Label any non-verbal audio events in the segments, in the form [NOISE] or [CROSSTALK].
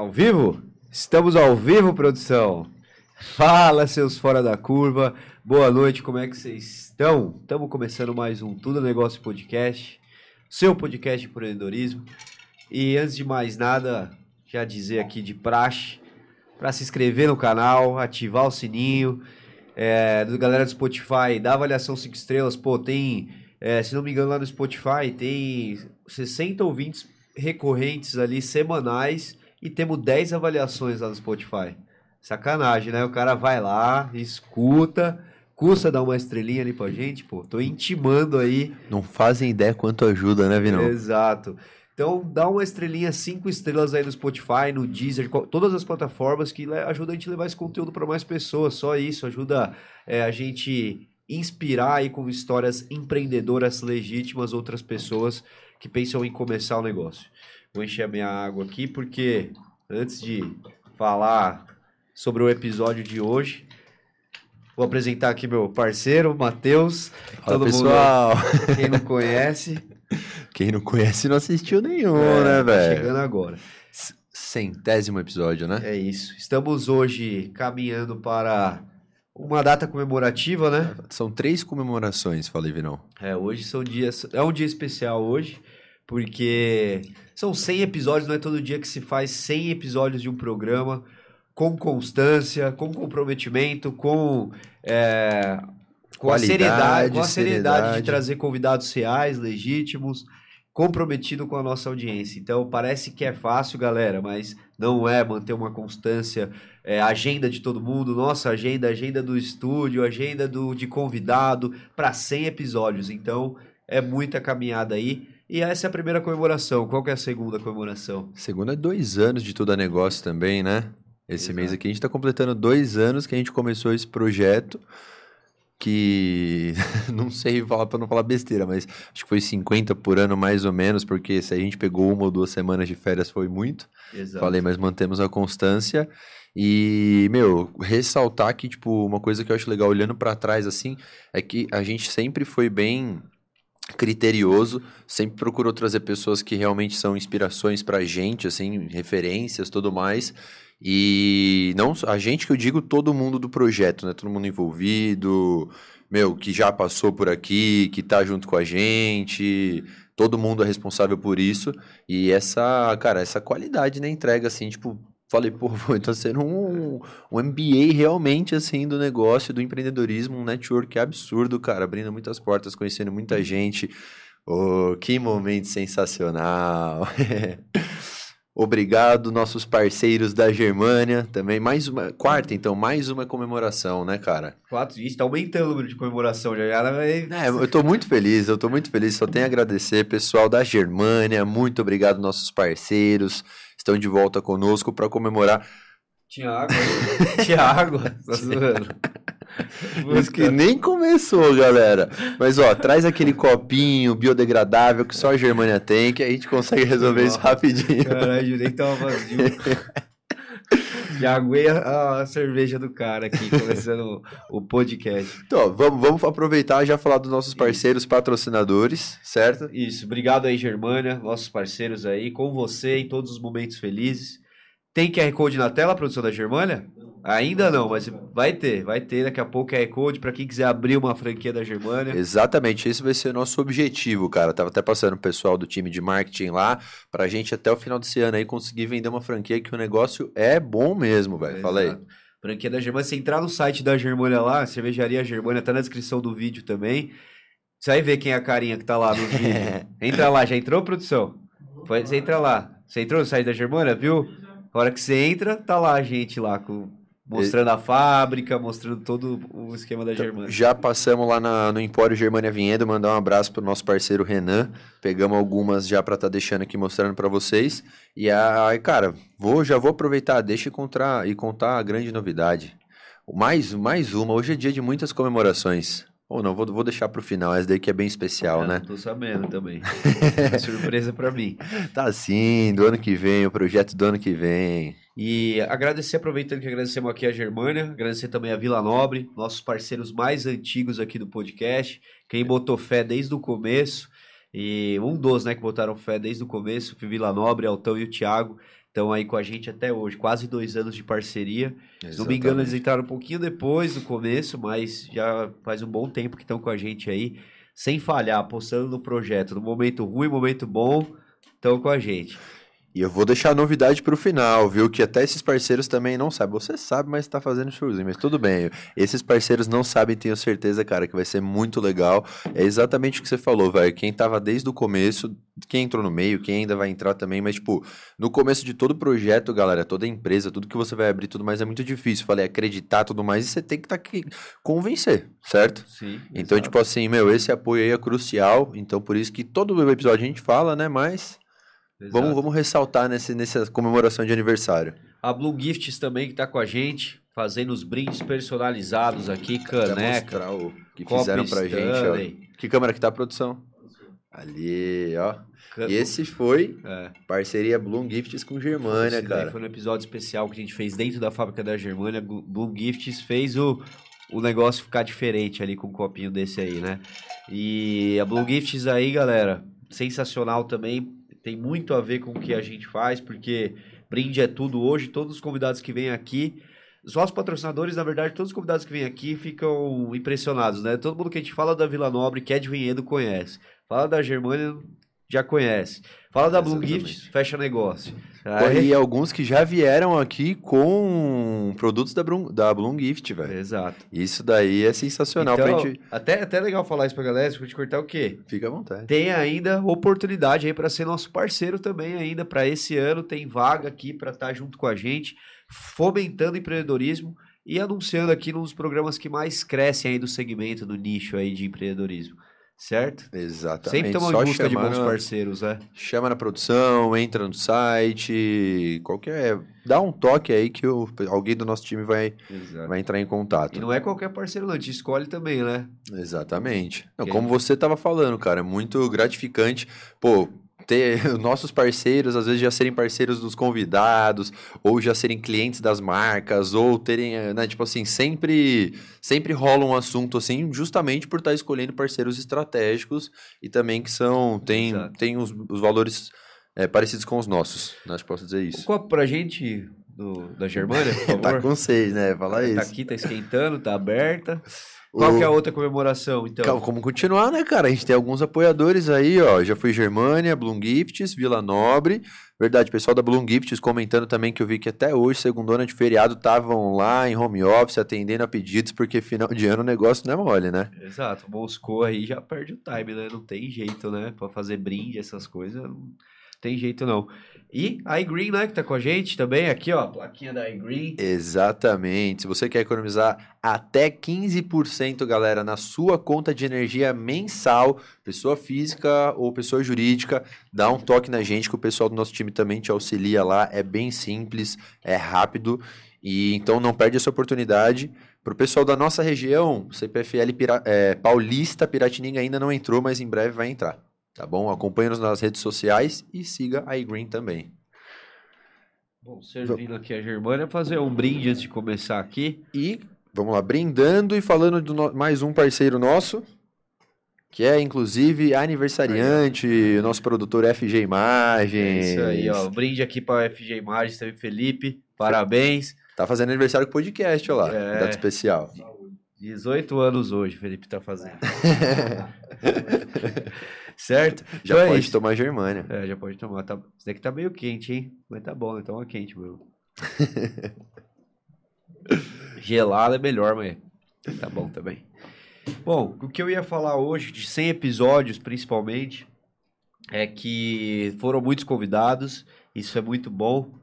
Ao vivo? Estamos ao vivo, produção. Fala, seus fora da curva. Boa noite, como é que vocês estão? Estamos começando mais um Tudo Negócio Podcast, seu podcast de empreendedorismo. E antes de mais nada, já dizer aqui de praxe, para se inscrever no canal, ativar o sininho, é, do galera do Spotify, dá avaliação 5 estrelas, pô, tem, é, se não me engano lá no Spotify, tem 60 ouvintes recorrentes ali, semanais, e temos 10 avaliações lá no Spotify. Sacanagem, né? O cara vai lá, escuta, custa dar uma estrelinha ali pra gente, pô. Tô intimando aí. Não fazem ideia quanto ajuda, né, Vinão? Exato. Então, dá uma estrelinha, cinco estrelas aí no Spotify, no Deezer, todas as plataformas que ajuda a gente a levar esse conteúdo para mais pessoas. Só isso, ajuda é, a gente inspirar aí com histórias empreendedoras legítimas outras pessoas que pensam em começar o negócio. Vou encher a minha água aqui porque antes de falar sobre o episódio de hoje, vou apresentar aqui meu parceiro, Matheus. Todo pessoal. mundo quem não conhece. [LAUGHS] Quem não conhece não assistiu nenhum, é, né, tá velho? Chegando agora. Centésimo episódio, né? É isso. Estamos hoje caminhando para uma data comemorativa, né? São três comemorações, falei, Vinão. É, hoje são dias. É um dia especial hoje porque são 100 episódios, não é todo dia que se faz 100 episódios de um programa com constância, com comprometimento, com, é, com a seriedade, com a seriedade, seriedade de trazer convidados reais, legítimos, comprometido com a nossa audiência. Então parece que é fácil, galera, mas não é manter uma constância, é, agenda de todo mundo, nossa agenda, agenda do estúdio, agenda do, de convidado para 100 episódios. Então é muita caminhada aí. E essa é a primeira comemoração. Qual que é a segunda comemoração? Segunda é dois anos de Tudo Negócio também, né? Esse Exato. mês aqui a gente está completando dois anos que a gente começou esse projeto que [LAUGHS] não sei falar para não falar besteira, mas acho que foi 50 por ano mais ou menos, porque se a gente pegou uma ou duas semanas de férias foi muito. Exato. Falei, mas mantemos a constância. E, meu, ressaltar que, tipo, uma coisa que eu acho legal olhando para trás, assim, é que a gente sempre foi bem criterioso, sempre procurou trazer pessoas que realmente são inspirações pra gente, assim, referências, tudo mais. E não a gente que eu digo todo mundo do projeto, né? Todo mundo envolvido, meu, que já passou por aqui, que tá junto com a gente, todo mundo é responsável por isso. E essa, cara, essa qualidade na entrega, assim, tipo, falei, pô, tá sendo um, um MBA realmente, assim, do negócio, do empreendedorismo, um network absurdo, cara, abrindo muitas portas, conhecendo muita uhum. gente. Oh, que momento sensacional! [LAUGHS] Obrigado, nossos parceiros da Germânia. Também mais uma. Quarta, então, mais uma comemoração, né, cara? Quatro, isso tá aumentando o número de comemoração. Já. É, eu tô muito feliz, eu tô muito feliz. Só tenho a agradecer, pessoal da Germânia. Muito obrigado, nossos parceiros estão de volta conosco para comemorar. Tinha água? [LAUGHS] Tinha água? Tá zoando. Isso que nem começou, galera. Mas ó, traz aquele copinho biodegradável que só a Germânia tem, que a gente consegue resolver Nossa, isso rapidinho. Caralho, nem tava vazio. [LAUGHS] Já aguei a, a, cerveja do cara aqui, [LAUGHS] começando o, o podcast. Então, vamos, vamos aproveitar e já falar dos nossos parceiros patrocinadores, certo? Isso, obrigado aí, Germânia, nossos parceiros aí, com você em todos os momentos felizes. Tem QR Code na tela, produção da Germânia? Ainda não, mas vai ter, vai ter daqui a pouco QR Code para quem quiser abrir uma franquia da Germânia. Exatamente, esse vai ser o nosso objetivo, cara. Tava até passando o pessoal do time de marketing lá, pra gente até o final desse ano aí conseguir vender uma franquia que o negócio é bom mesmo, velho. É, Fala aí. Franquia da Germânia, se entrar no site da Germânia lá, Cervejaria Germânia, tá na descrição do vídeo também. Você vai ver quem é a carinha que tá lá no vídeo. [LAUGHS] entra lá, já entrou, produção? Você entra lá. Você entrou no site da Germânia, viu? A hora que você entra, tá lá a gente lá com Mostrando a fábrica, mostrando todo o esquema da então, Germânia. Já passamos lá na, no Empório Germânia Vinhedo, mandar um abraço pro nosso parceiro Renan. Pegamos algumas já para estar tá deixando aqui mostrando para vocês. E aí, cara, vou, já vou aproveitar, deixa e contar, e contar a grande novidade. Mais, mais uma, hoje é dia de muitas comemorações. Ou não, vou, vou deixar pro final, essa daí que é bem especial, é, né? Tô sabendo também. [LAUGHS] surpresa para mim. Tá sim, do ano que vem, o projeto do ano que vem. E agradecer, aproveitando que agradecemos aqui a Germânia, agradecer também a Vila Nobre, nossos parceiros mais antigos aqui do podcast, quem botou fé desde o começo. E um dos, né, que botaram fé desde o começo, o Vila Nobre, Altão e o Thiago, estão aí com a gente até hoje, quase dois anos de parceria. Se não me engano, eles entraram um pouquinho depois do começo, mas já faz um bom tempo que estão com a gente aí, sem falhar, apostando no projeto, no momento ruim, momento bom, estão com a gente. E eu vou deixar a novidade para o final, viu? Que até esses parceiros também não sabem. Você sabe, mas está fazendo showzinho, mas tudo bem. Esses parceiros não sabem, tenho certeza, cara, que vai ser muito legal. É exatamente o que você falou, velho. Quem tava desde o começo, quem entrou no meio, quem ainda vai entrar também, mas, tipo, no começo de todo projeto, galera, toda empresa, tudo que você vai abrir, tudo mais é muito difícil. Falei, acreditar, tudo mais, e você tem que estar tá aqui, convencer, certo? Sim. Então, exato. tipo assim, meu, esse apoio aí é crucial. Então, por isso que todo episódio a gente fala, né? Mas Vamos, vamos ressaltar nesse, nessa comemoração de aniversário. A Blue Gifts também que está com a gente, fazendo os brindes personalizados aqui, caneca. o que fizeram pra Stanley. gente, ó. Que câmera que tá a produção? Ali, ó. E esse foi é. parceria Bloom Gifts com Germânia, esse cara. Foi um episódio especial que a gente fez dentro da fábrica da Germânia. Bloom Gifts fez o, o negócio ficar diferente ali com um copinho desse aí, né? E a Bloom Gifts aí, galera, sensacional também tem muito a ver com o que a gente faz, porque brinde é tudo hoje. Todos os convidados que vêm aqui, só os patrocinadores, na verdade, todos os convidados que vêm aqui ficam impressionados, né? Todo mundo que a gente fala da Vila Nobre, que é de Vinhedo, conhece. Fala da Germânia, já conhece. Fala da Blue Gift, fecha negócio. Aí... E alguns que já vieram aqui com produtos da, Bloom, da Bloom Gift, velho. Exato. Isso daí é sensacional então, pra gente... Até, até legal falar isso pra galera, se eu te cortar o quê? Fica à vontade. Tem ainda oportunidade aí para ser nosso parceiro também ainda para esse ano, tem vaga aqui para estar tá junto com a gente, fomentando empreendedorismo e anunciando aqui nos programas que mais crescem aí do segmento, do nicho aí de empreendedorismo certo? Exatamente. Sempre estamos em busca de bons parceiros, né? Chama na produção, entra no site, qualquer... Dá um toque aí que o, alguém do nosso time vai, vai entrar em contato. E não é qualquer parceiro não, te escolhe também, né? Exatamente. Não, como você estava falando, cara, é muito gratificante. Pô, ter [LAUGHS] nossos parceiros, às vezes já serem parceiros dos convidados, ou já serem clientes das marcas, ou terem, eh, né, tipo assim, sempre, sempre rola um assunto assim, justamente por estar escolhendo parceiros estratégicos e também que são, tem, tem os, os valores é, parecidos com os nossos, né, posso dizer isso. Um copo pra gente do, da Germânia, por [LAUGHS] favor. tá com seis, né, fala tá isso. Tá aqui, tá esquentando, tá aberta. Qual o... que é a outra comemoração, então? Como continuar, né, cara? A gente tem alguns apoiadores aí, ó. Já foi Germânia, Bloom Gifts, Vila Nobre. Verdade, pessoal da Bloom Gifts comentando também que eu vi que até hoje, segundona de feriado, estavam lá em home office atendendo a pedidos, porque final de ano o negócio não é mole, né? Exato. Moscou aí já perde o time, né? Não tem jeito, né? Pra fazer brinde, essas coisas, não tem jeito não. E a iGreen, né, que tá com a gente também, aqui, ó, plaquinha da iGreen. Exatamente. Se você quer economizar até 15%, galera, na sua conta de energia mensal, pessoa física ou pessoa jurídica, dá um toque na gente que o pessoal do nosso time também te auxilia lá. É bem simples, é rápido e então não perde essa oportunidade. Para o pessoal da nossa região, CPFL Pira, é, Paulista Piratininga ainda não entrou, mas em breve vai entrar. Tá bom? Acompanhe-nos nas redes sociais e siga a iGreen também. Bom, servindo aqui a Germânia, fazer um brinde antes de começar aqui. E vamos lá, brindando e falando de no... mais um parceiro nosso, que é inclusive aniversariante, o nosso produtor FG Imagens. É isso aí, ó. brinde aqui para FG Imagens também, Felipe. Parabéns. Tá fazendo aniversário com o podcast, ó lá. É... Data especial. 18 anos hoje, Felipe tá fazendo. [LAUGHS] certo? [LAUGHS] Já então é pode tomar Germânia. É, já pode tomar. Tá... Isso daqui tá meio quente, hein? Mas tá bom, então é quente, meu. [LAUGHS] Gelado é melhor, mas tá bom também. Bom, o que eu ia falar hoje, de 100 episódios principalmente, é que foram muitos convidados, isso é muito bom.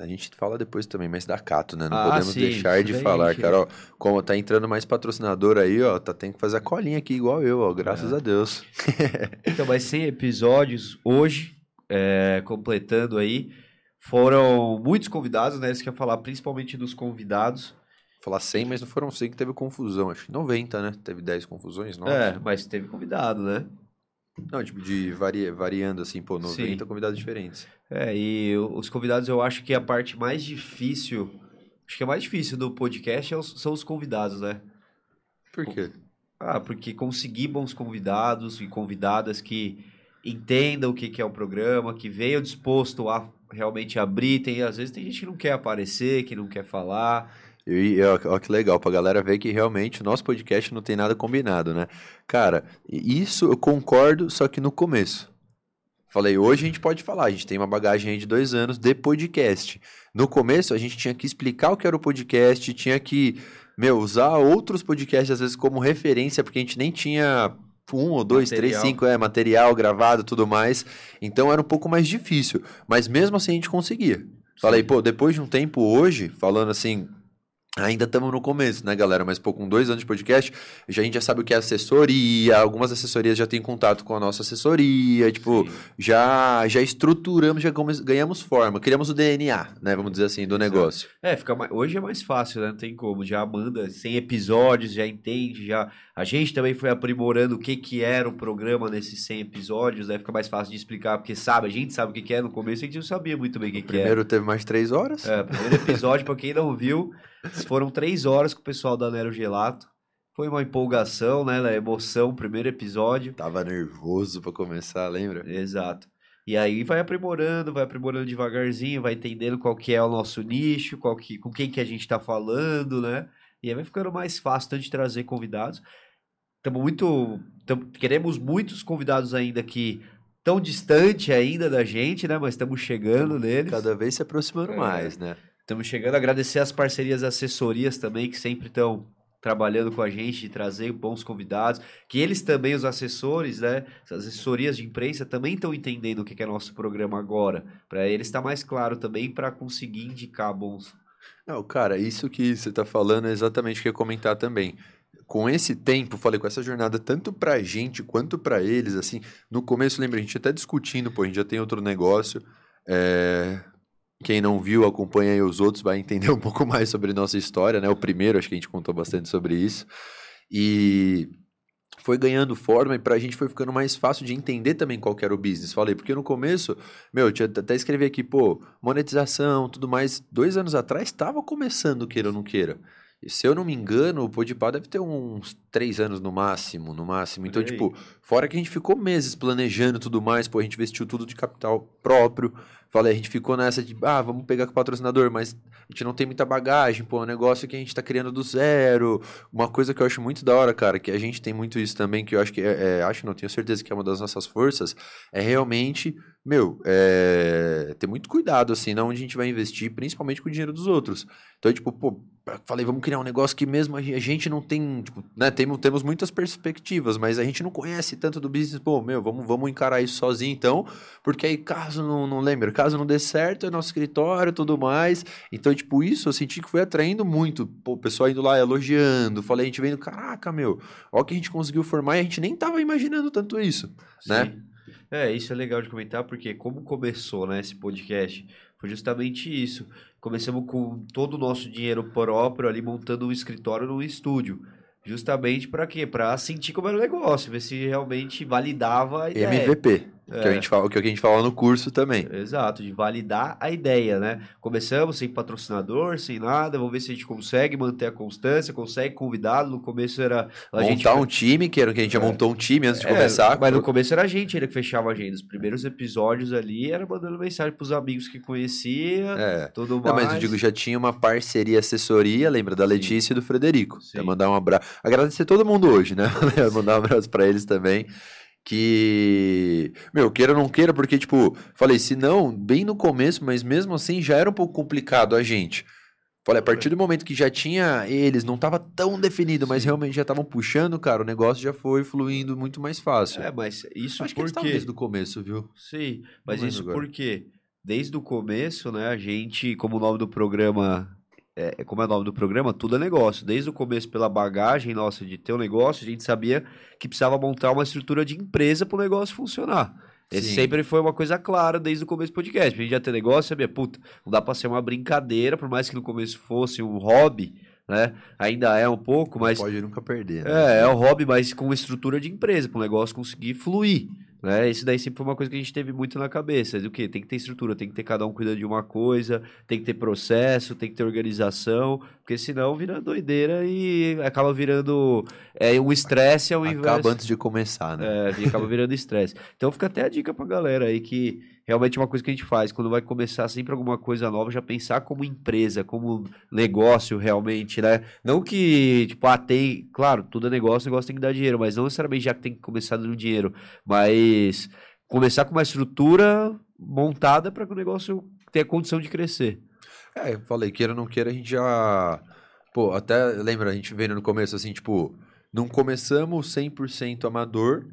A gente fala depois também, mas da Cato, né? Não ah, podemos sim, deixar de falar, cara. Ó, como tá entrando mais patrocinador aí, ó, tá tendo que fazer a colinha aqui igual eu, ó, graças é. a Deus. [LAUGHS] então, mas 100 episódios hoje, é, completando aí, foram muitos convidados, né? Isso que eu ia falar principalmente dos convidados. Falar 100, mas não foram 100 que teve confusão, acho que 90, né? Teve 10 confusões, não? É, mas teve convidado, né? Não, tipo, de vari, variando assim, pô, 90 Sim. convidados diferentes. É, e os convidados eu acho que a parte mais difícil, acho que a mais difícil do podcast é são os convidados, né? Por quê? Ah, porque conseguir bons convidados e convidadas que entendam o que, que é o programa, que venham disposto a realmente abrir. Tem, às vezes tem gente que não quer aparecer, que não quer falar. E ó, que legal, pra galera ver que realmente o nosso podcast não tem nada combinado, né? Cara, isso eu concordo, só que no começo. Falei, hoje a gente pode falar, a gente tem uma bagagem aí de dois anos de podcast. No começo, a gente tinha que explicar o que era o podcast, tinha que, meu, usar outros podcasts, às vezes, como referência, porque a gente nem tinha um ou dois, material. três, cinco, é, material gravado tudo mais. Então era um pouco mais difícil. Mas mesmo assim a gente conseguia. Falei, pô, depois de um tempo hoje, falando assim, Ainda estamos no começo, né, galera? Mas pô, com dois anos de podcast, já, a gente já sabe o que é assessoria, algumas assessorias já têm contato com a nossa assessoria, tipo, já já estruturamos, já ganhamos forma, criamos o DNA, né, vamos dizer assim, do negócio. É, fica mais, hoje é mais fácil, né? Não tem como, já manda 100 episódios, já entende, já a gente também foi aprimorando o que que era o programa nesses 100 episódios, né? Fica mais fácil de explicar, porque sabe, a gente sabe o que que é no começo, a gente não sabia muito bem o que, que era. Primeiro teve mais três horas. É, primeiro episódio, para quem não viu, foram três horas com o pessoal da Nero Gelato. Foi uma empolgação, né? Emoção, primeiro episódio. Tava nervoso para começar, lembra? Exato. E aí vai aprimorando, vai aprimorando devagarzinho, vai entendendo qual que é o nosso nicho, qual que, com quem que a gente está falando, né? E aí vai ficando mais fácil tanto de trazer convidados. Estamos muito. Tamo, queremos muitos convidados ainda que tão distante ainda da gente, né? Mas estamos chegando neles. Cada vez se aproximando é. mais, né? Estamos chegando a agradecer as parcerias assessorias também, que sempre estão trabalhando com a gente, de trazer bons convidados, que eles também, os assessores, né, as assessorias de imprensa, também estão entendendo o que é nosso programa agora, para eles estar tá mais claro também, para conseguir indicar bons. Não, cara, isso que você está falando é exatamente o que eu ia comentar também. Com esse tempo, falei, com essa jornada, tanto pra gente quanto para eles, assim, no começo, lembra, a gente até discutindo, pô, a gente já tem outro negócio, é, quem não viu, acompanha aí os outros, vai entender [LAUGHS] um pouco mais sobre nossa história, né? O primeiro, acho que a gente contou bastante sobre isso. E foi ganhando forma e pra gente foi ficando mais fácil de entender também qual era o business. Falei, porque no começo, meu, eu tinha até escrevi aqui, pô, monetização, tudo mais. Dois anos atrás estava começando, queira ou não queira. E se eu não me engano, o Podpah deve ter uns três anos no máximo, no máximo. Então, tipo, fora que a gente ficou meses planejando tudo mais, pô, a gente investiu tudo de capital próprio. Falei, a gente ficou nessa de, ah, vamos pegar com o patrocinador, mas a gente não tem muita bagagem, pô, é um negócio que a gente tá criando do zero. Uma coisa que eu acho muito da hora, cara, que a gente tem muito isso também, que eu acho que, é, é, acho, não tenho certeza que é uma das nossas forças, é realmente, meu, é, ter muito cuidado, assim, na onde a gente vai investir, principalmente com o dinheiro dos outros. Então, tipo, pô, falei, vamos criar um negócio que mesmo a gente não tem, tipo, né, temos, temos muitas perspectivas, mas a gente não conhece tanto do business, pô, meu, vamos, vamos encarar isso sozinho então, porque aí caso não, não lembre, caso não dê certo, é nosso escritório tudo mais, então, tipo, isso eu senti que foi atraindo muito, pô, o pessoal indo lá elogiando, falei, a gente vendo, caraca, meu, ó que a gente conseguiu formar e a gente nem tava imaginando tanto isso, né? Sim. né? É, isso é legal de comentar, porque como começou, né, esse podcast, foi justamente isso. Começamos com todo o nosso dinheiro próprio ali montando um escritório no estúdio. Justamente para quê? Para sentir como era o negócio, ver se realmente validava a ideia. MVP. É. Que, a gente fala, que a gente fala no curso também. Exato, de validar a ideia, né? Começamos sem patrocinador, sem nada, vamos ver se a gente consegue manter a constância, consegue convidado. No começo era. A Montar gente... um time, que era que a gente já é. montou um time antes de é, começar. Mas no começo era a gente ainda que fechava a agenda. Os primeiros episódios ali era mandando mensagem pros amigos que conhecia, é. tudo mais. Não, mas eu digo, já tinha uma parceria assessoria, lembra da Letícia Sim. e do Frederico. Sim. mandar um abraço. Agradecer todo mundo hoje, né? [LAUGHS] mandar um abraço para eles também que, meu, queira ou não queira, porque, tipo, falei, se não, bem no começo, mas mesmo assim já era um pouco complicado a gente. Falei, a partir do momento que já tinha eles, não estava tão definido, Sim. mas realmente já estavam puxando, cara, o negócio já foi fluindo muito mais fácil. É, mas isso Acho porque... que desde o começo, viu? Sim, mas isso agora. porque desde o começo, né, a gente, como o nome do programa é, é, como é o nome do programa, tudo é negócio. Desde o começo, pela bagagem nossa de ter um negócio, a gente sabia que precisava montar uma estrutura de empresa para o negócio funcionar. Esse Sim. sempre foi uma coisa clara desde o começo do podcast. A gente já ter negócio, sabia, puta, não dá para ser uma brincadeira, por mais que no começo fosse um hobby, né? Ainda é um pouco, mas. Não pode nunca perder. Né? É, é um hobby, mas com uma estrutura de empresa, para o negócio conseguir fluir. Né? Isso daí sempre foi uma coisa que a gente teve muito na cabeça. Do que? Tem que ter estrutura, tem que ter cada um cuidando de uma coisa, tem que ter processo, tem que ter organização, porque senão vira doideira e acaba virando é, um estresse ao invés... Acaba antes de começar, né? É, acaba virando estresse. Então fica até a dica pra galera aí que realmente é uma coisa que a gente faz. Quando vai começar sempre alguma coisa nova, já pensar como empresa, como negócio realmente, né? Não que, tipo, ah, tem. Claro, tudo é negócio, negócio tem que dar dinheiro, mas não necessariamente já que tem que começar dando dinheiro. Mas começar com uma estrutura montada para que o negócio tenha condição de crescer. É, eu falei, queira ou não queira, a gente já. Pô, até lembra, a gente vendo no começo assim, tipo, não começamos 100% amador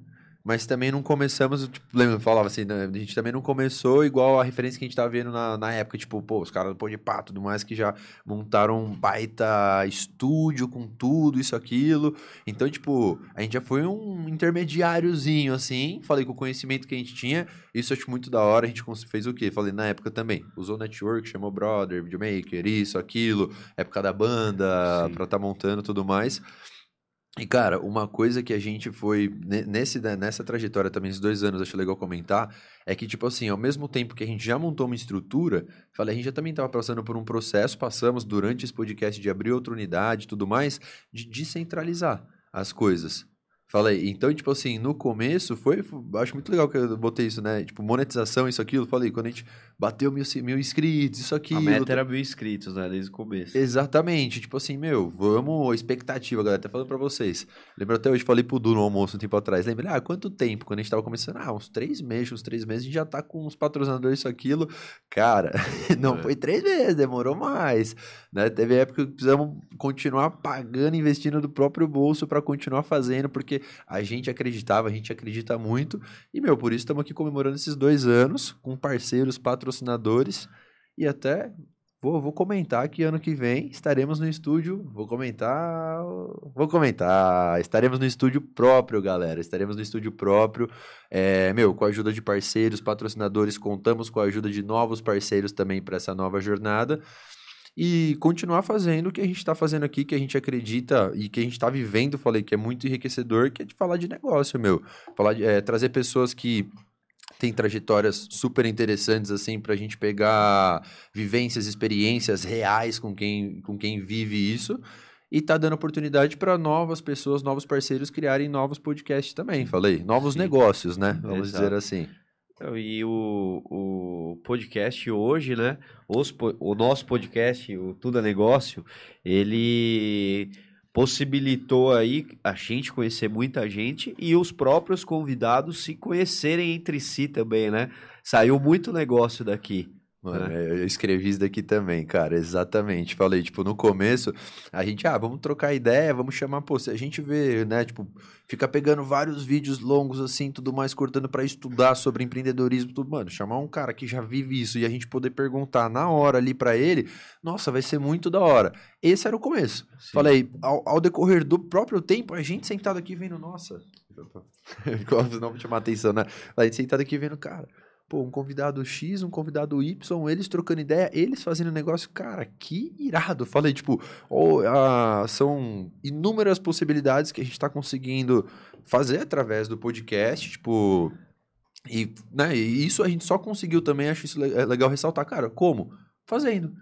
mas também não começamos, tipo, lembra, falava assim, né? a gente também não começou igual a referência que a gente tava vendo na, na época, tipo, pô, os caras do Pô de Pá, tudo mais, que já montaram um baita estúdio com tudo, isso, aquilo. Então, tipo, a gente já foi um intermediáriozinho, assim, falei com o conhecimento que a gente tinha, isso eu acho muito da hora, a gente fez o quê? Falei, na época também, usou network, chamou brother, videomaker, isso, aquilo, época da banda, Sim. pra tá montando tudo mais. E, cara, uma coisa que a gente foi. Nesse, né, nessa trajetória também, esses dois anos, acho legal comentar, é que, tipo assim, ao mesmo tempo que a gente já montou uma estrutura, falei, a gente já também estava passando por um processo, passamos durante esse podcast de abrir outra unidade e tudo mais, de descentralizar as coisas. Falei, então, tipo assim, no começo foi, Acho muito legal que eu botei isso, né? Tipo, monetização, isso, aquilo. Falei, quando a gente bateu mil, mil inscritos, isso, aquilo. A meta era mil inscritos, né? Desde o começo. Exatamente. Tipo assim, meu, vamos. Expectativa, galera. Até falando pra vocês. Lembro até hoje, falei pro Du no almoço um tempo atrás. Lembra? Ah, quanto tempo? Quando a gente tava começando? Ah, uns três meses, uns três meses, a gente já tá com uns patrocinadores, isso, aquilo. Cara, [LAUGHS] não é. foi três meses, demorou mais. Né? Teve época que precisamos continuar pagando, investindo do próprio bolso para continuar fazendo, porque a gente acreditava, a gente acredita muito. E, meu, por isso estamos aqui comemorando esses dois anos com parceiros, patrocinadores. E até vou, vou comentar que ano que vem estaremos no estúdio. Vou comentar. Vou comentar. Estaremos no estúdio próprio, galera. Estaremos no estúdio próprio. É, meu, com a ajuda de parceiros, patrocinadores, contamos com a ajuda de novos parceiros também para essa nova jornada e continuar fazendo o que a gente está fazendo aqui, que a gente acredita e que a gente está vivendo, falei que é muito enriquecedor, que é de falar de negócio, meu. Falar de, é, trazer pessoas que têm trajetórias super interessantes, assim, para a gente pegar vivências, experiências reais com quem, com quem vive isso e tá dando oportunidade para novas pessoas, novos parceiros criarem novos podcasts também, falei, novos Sim. negócios, né? Vamos Exato. dizer assim. Então, e o, o podcast hoje, né? Os, o nosso podcast, o Tudo é Negócio, ele possibilitou aí a gente conhecer muita gente e os próprios convidados se conhecerem entre si também, né? Saiu muito negócio daqui. Mano, é. eu escrevi isso daqui também, cara, exatamente. Falei, tipo, no começo, a gente, ah, vamos trocar ideia, vamos chamar, pô, se a gente vê, né, tipo, fica pegando vários vídeos longos assim, tudo mais, cortando para estudar sobre empreendedorismo, tudo, mano, chamar um cara que já vive isso e a gente poder perguntar na hora ali para ele, nossa, vai ser muito da hora. Esse era o começo. Sim. Falei, ao, ao, decorrer do próprio tempo, a gente sentado aqui vendo, nossa, [LAUGHS] não me chamar atenção, né? A gente sentado aqui vendo, cara Pô, um convidado X, um convidado Y, eles trocando ideia, eles fazendo negócio. Cara, que irado. Falei, tipo, oh, uh, são inúmeras possibilidades que a gente está conseguindo fazer através do podcast, tipo. E, né, e isso a gente só conseguiu também, acho isso é legal ressaltar, cara, como? Fazendo.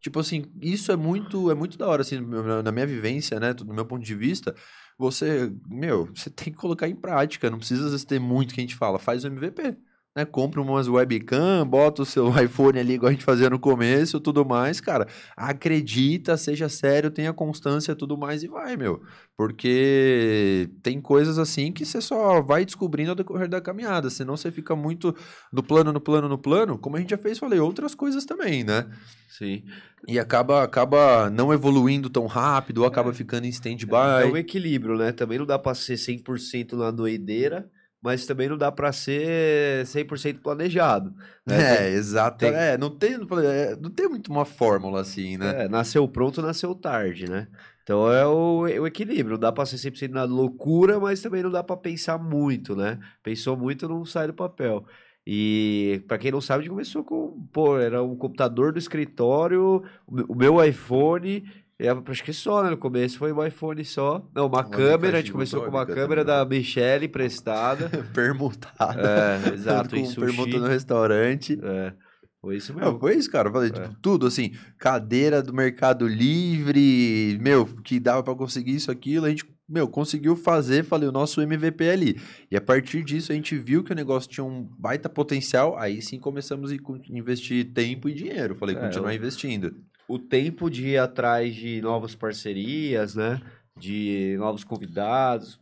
Tipo assim, isso é muito, é muito da hora, assim, na minha vivência, né, do meu ponto de vista, você, meu, você tem que colocar em prática, não precisa ter muito que a gente fala, faz o MVP né? Compra umas webcam, bota o seu [LAUGHS] iPhone ali, igual a gente fazia no começo, tudo mais, cara. Acredita, seja sério, tenha constância, tudo mais e vai, meu. Porque tem coisas assim que você só vai descobrindo ao decorrer da caminhada. Senão você fica muito no plano, no plano, no plano, como a gente já fez, falei, outras coisas também, né? Sim. E acaba, acaba não evoluindo tão rápido, ou acaba é. ficando em stand-by. É, é um equilíbrio, né? Também não dá pra ser 100% na doideira mas também não dá para ser 100% planejado. Né? É, exato. Tem... É, não tem, é, não tem muito uma fórmula assim, né? É, nasceu pronto, nasceu tarde, né? Então é o, é o equilíbrio. Não dá para ser 100% na loucura, mas também não dá para pensar muito, né? Pensou muito, não sai do papel. E para quem não sabe, a gente começou com, pô, era um computador do escritório, o meu iPhone E acho que só, né? No começo foi um iPhone só. Não, uma Uma câmera, a gente começou com uma câmera da Michelle emprestada. [LAUGHS] Permutada. é, exato, [LAUGHS] com sushi. permuta no restaurante. É, foi isso Não, mesmo. foi isso, cara. Eu falei, É. tipo, tudo assim, cadeira do Mercado Livre, meu, que dava pra conseguir isso, aquilo, a gente, meu, conseguiu fazer, falei, o nosso MVP ali. E a partir disso a gente viu que o negócio tinha um baita potencial, aí sim começamos a investir tempo e dinheiro. Falei, É, continuar investindo. o tempo de ir atrás de novas parcerias, né? De novos convidados.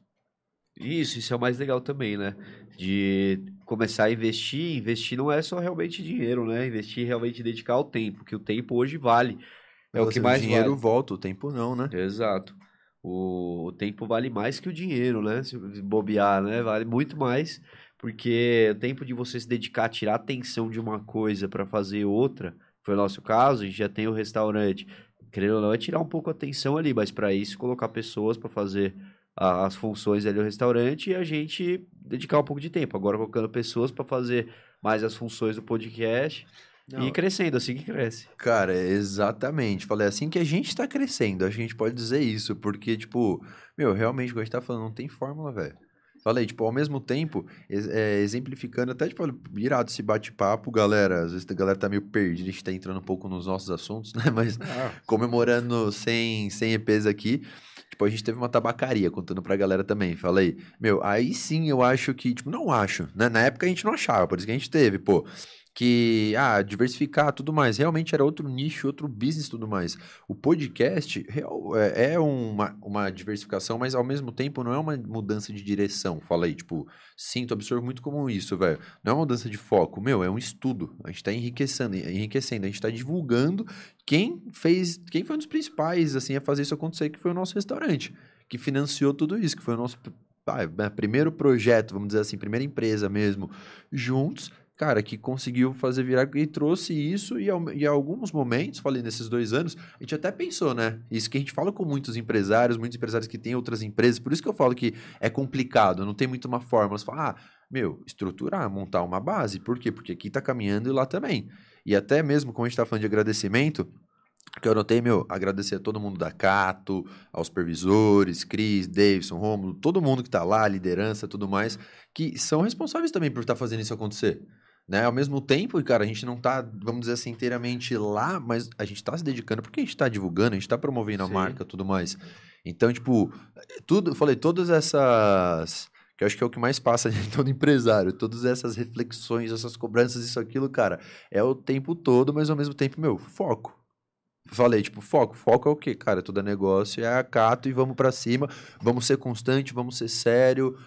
Isso, isso é o mais legal também, né? De começar a investir. Investir não é só realmente dinheiro, né? Investir realmente dedicar o tempo, que o tempo hoje vale. É o que mais dinheiro vale. volta, o tempo não, né? Exato. O, o tempo vale mais que o dinheiro, né? Se bobear, né? Vale muito mais, porque o tempo de você se dedicar, tirar atenção de uma coisa para fazer outra, foi o nosso caso, a gente já tem o restaurante. Querendo ou não, é tirar um pouco a atenção ali, mas para isso colocar pessoas para fazer a- as funções ali do restaurante e a gente dedicar um pouco de tempo. Agora colocando pessoas para fazer mais as funções do podcast Não, e crescendo, assim que cresce. Cara, é exatamente. Falei, assim que a gente tá crescendo, a gente pode dizer isso, porque, tipo, meu, realmente, como a gente tá falando, não tem fórmula, velho. Falei, tipo, ao mesmo tempo, é, exemplificando, até, tipo, virado esse bate-papo, galera, às vezes a galera tá meio perdida, a gente tá entrando um pouco nos nossos assuntos, [LAUGHS] né, mas comemorando 100, 100 EPs aqui, tipo, a gente teve uma tabacaria, contando pra galera também, falei, meu, aí sim eu acho que, tipo, não acho, né, na época a gente não achava, por isso que a gente teve, pô, que, ah, diversificar, tudo mais, realmente era outro nicho, outro business, tudo mais. O podcast é é uma, uma diversificação, mas ao mesmo tempo não é uma mudança de direção, fala aí, tipo, sinto, absorvo muito como isso, velho, não é uma mudança de foco, meu, é um estudo, a gente tá enriquecendo, enriquecendo, a gente tá divulgando quem fez, quem foi um dos principais, assim, a fazer isso acontecer, que foi o nosso restaurante, que financiou tudo isso, que foi o nosso ah, né, primeiro projeto, vamos dizer assim, primeira empresa mesmo, juntos, cara, que conseguiu fazer virar e trouxe isso, e, e alguns momentos, falei nesses dois anos, a gente até pensou, né? Isso que a gente fala com muitos empresários, muitos empresários que têm outras empresas, por isso que eu falo que é complicado, não tem muito uma fórmula. Você fala, ah, meu, estruturar, montar uma base, por quê? Porque aqui tá caminhando e lá também. E até mesmo, como a gente tá falando de agradecimento, que eu anotei, meu, agradecer a todo mundo da Cato, aos supervisores, Cris, Davidson, Romulo, todo mundo que tá lá, liderança, tudo mais, que são responsáveis também por estar fazendo isso acontecer. Né? Ao mesmo tempo, cara, a gente não tá, vamos dizer assim, inteiramente lá, mas a gente tá se dedicando porque a gente tá divulgando, a gente tá promovendo a Sim. marca tudo mais. Então, tipo, tudo, eu falei, todas essas. Que eu acho que é o que mais passa [LAUGHS] de todo empresário, todas essas reflexões, essas cobranças, isso, aquilo, cara, é o tempo todo, mas ao mesmo tempo, meu, foco. Falei, tipo, foco. Foco é o quê? Cara, tudo é negócio, é acato e vamos pra cima, vamos ser constante, vamos ser sério.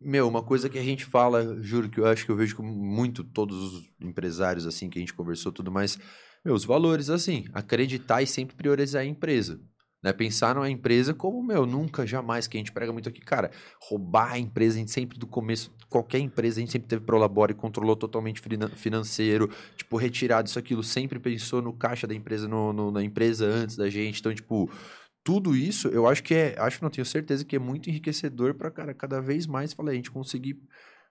Meu, uma coisa que a gente fala, juro que eu acho que eu vejo com muito todos os empresários, assim, que a gente conversou, tudo mais, meus valores, assim, acreditar e sempre priorizar a empresa. Né? Pensar numa empresa como, meu, nunca, jamais, que a gente prega muito aqui, cara, roubar a empresa, a gente sempre do começo, qualquer empresa, a gente sempre teve prolabore, controlou totalmente finan- financeiro, tipo, retirado isso, aquilo, sempre pensou no caixa da empresa, no, no- na empresa antes da gente, então, tipo, tudo isso, eu acho que é, acho, não tenho certeza que é muito enriquecedor pra, cara, cada vez mais, falei, a gente conseguir,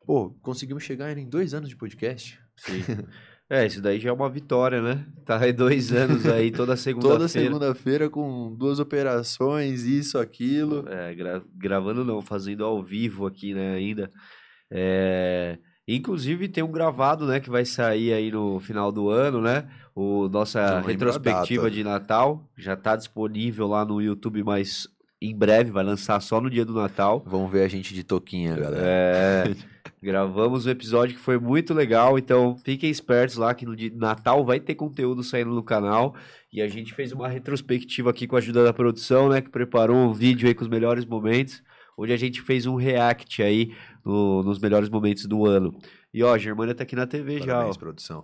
pô, conseguimos chegar em dois anos de podcast. Sim. [LAUGHS] É, isso daí já é uma vitória, né? Tá aí dois anos aí, toda [LAUGHS] Toda segunda-feira. segunda-feira com duas operações, isso, aquilo. É, gra- gravando não, fazendo ao vivo aqui, né, ainda. É, inclusive tem um gravado, né, que vai sair aí no final do ano, né? O nossa retrospectiva de Natal já tá disponível lá no YouTube, mas em breve vai lançar só no dia do Natal. Vamos ver a gente de toquinha, galera. É, [LAUGHS] gravamos um episódio que foi muito legal, então fiquem espertos lá que no dia de Natal vai ter conteúdo saindo no canal. E a gente fez uma retrospectiva aqui com a ajuda da produção, né? Que preparou um vídeo aí com os melhores momentos, onde a gente fez um react aí no- nos melhores momentos do ano. E ó, a Germânia tá aqui na TV já, ó. Parabéns, produção.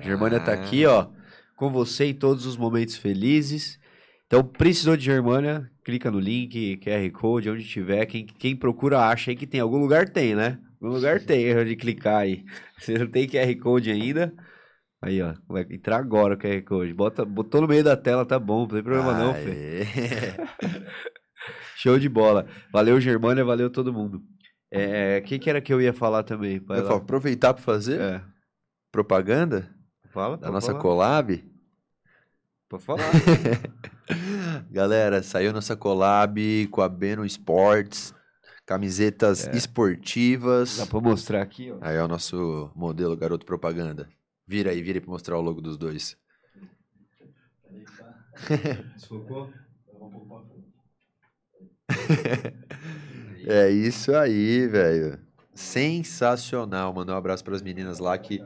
A Germânia tá Ah. aqui, ó, com você em todos os momentos felizes. Então, precisou de Germânia, clica no link, QR Code, onde tiver. Quem, quem procura acha aí que tem. Algum lugar tem, né? Algum lugar tem onde clicar aí. [LAUGHS] Se não tem QR Code ainda, aí, ó, vai entrar agora o QR Code. Bota, botou no meio da tela, tá bom, não tem problema não, Fê. [LAUGHS] Show de bola. Valeu, Germânia, valeu todo mundo. É, o que, que era que eu ia falar também? Vai Eu falo, aproveitar para fazer É, propaganda fala, da nossa falar. collab. Pode falar. [LAUGHS] Galera, saiu nossa collab com a Beno Sports, camisetas É. esportivas. Dá pra mostrar aqui, ó. Aí é o nosso modelo garoto propaganda. Vira aí, vira aí pra mostrar o logo dos dois. [LAUGHS] Desfocou? É isso aí, velho. Sensacional. Mandar um abraço pras meninas lá que,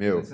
meu,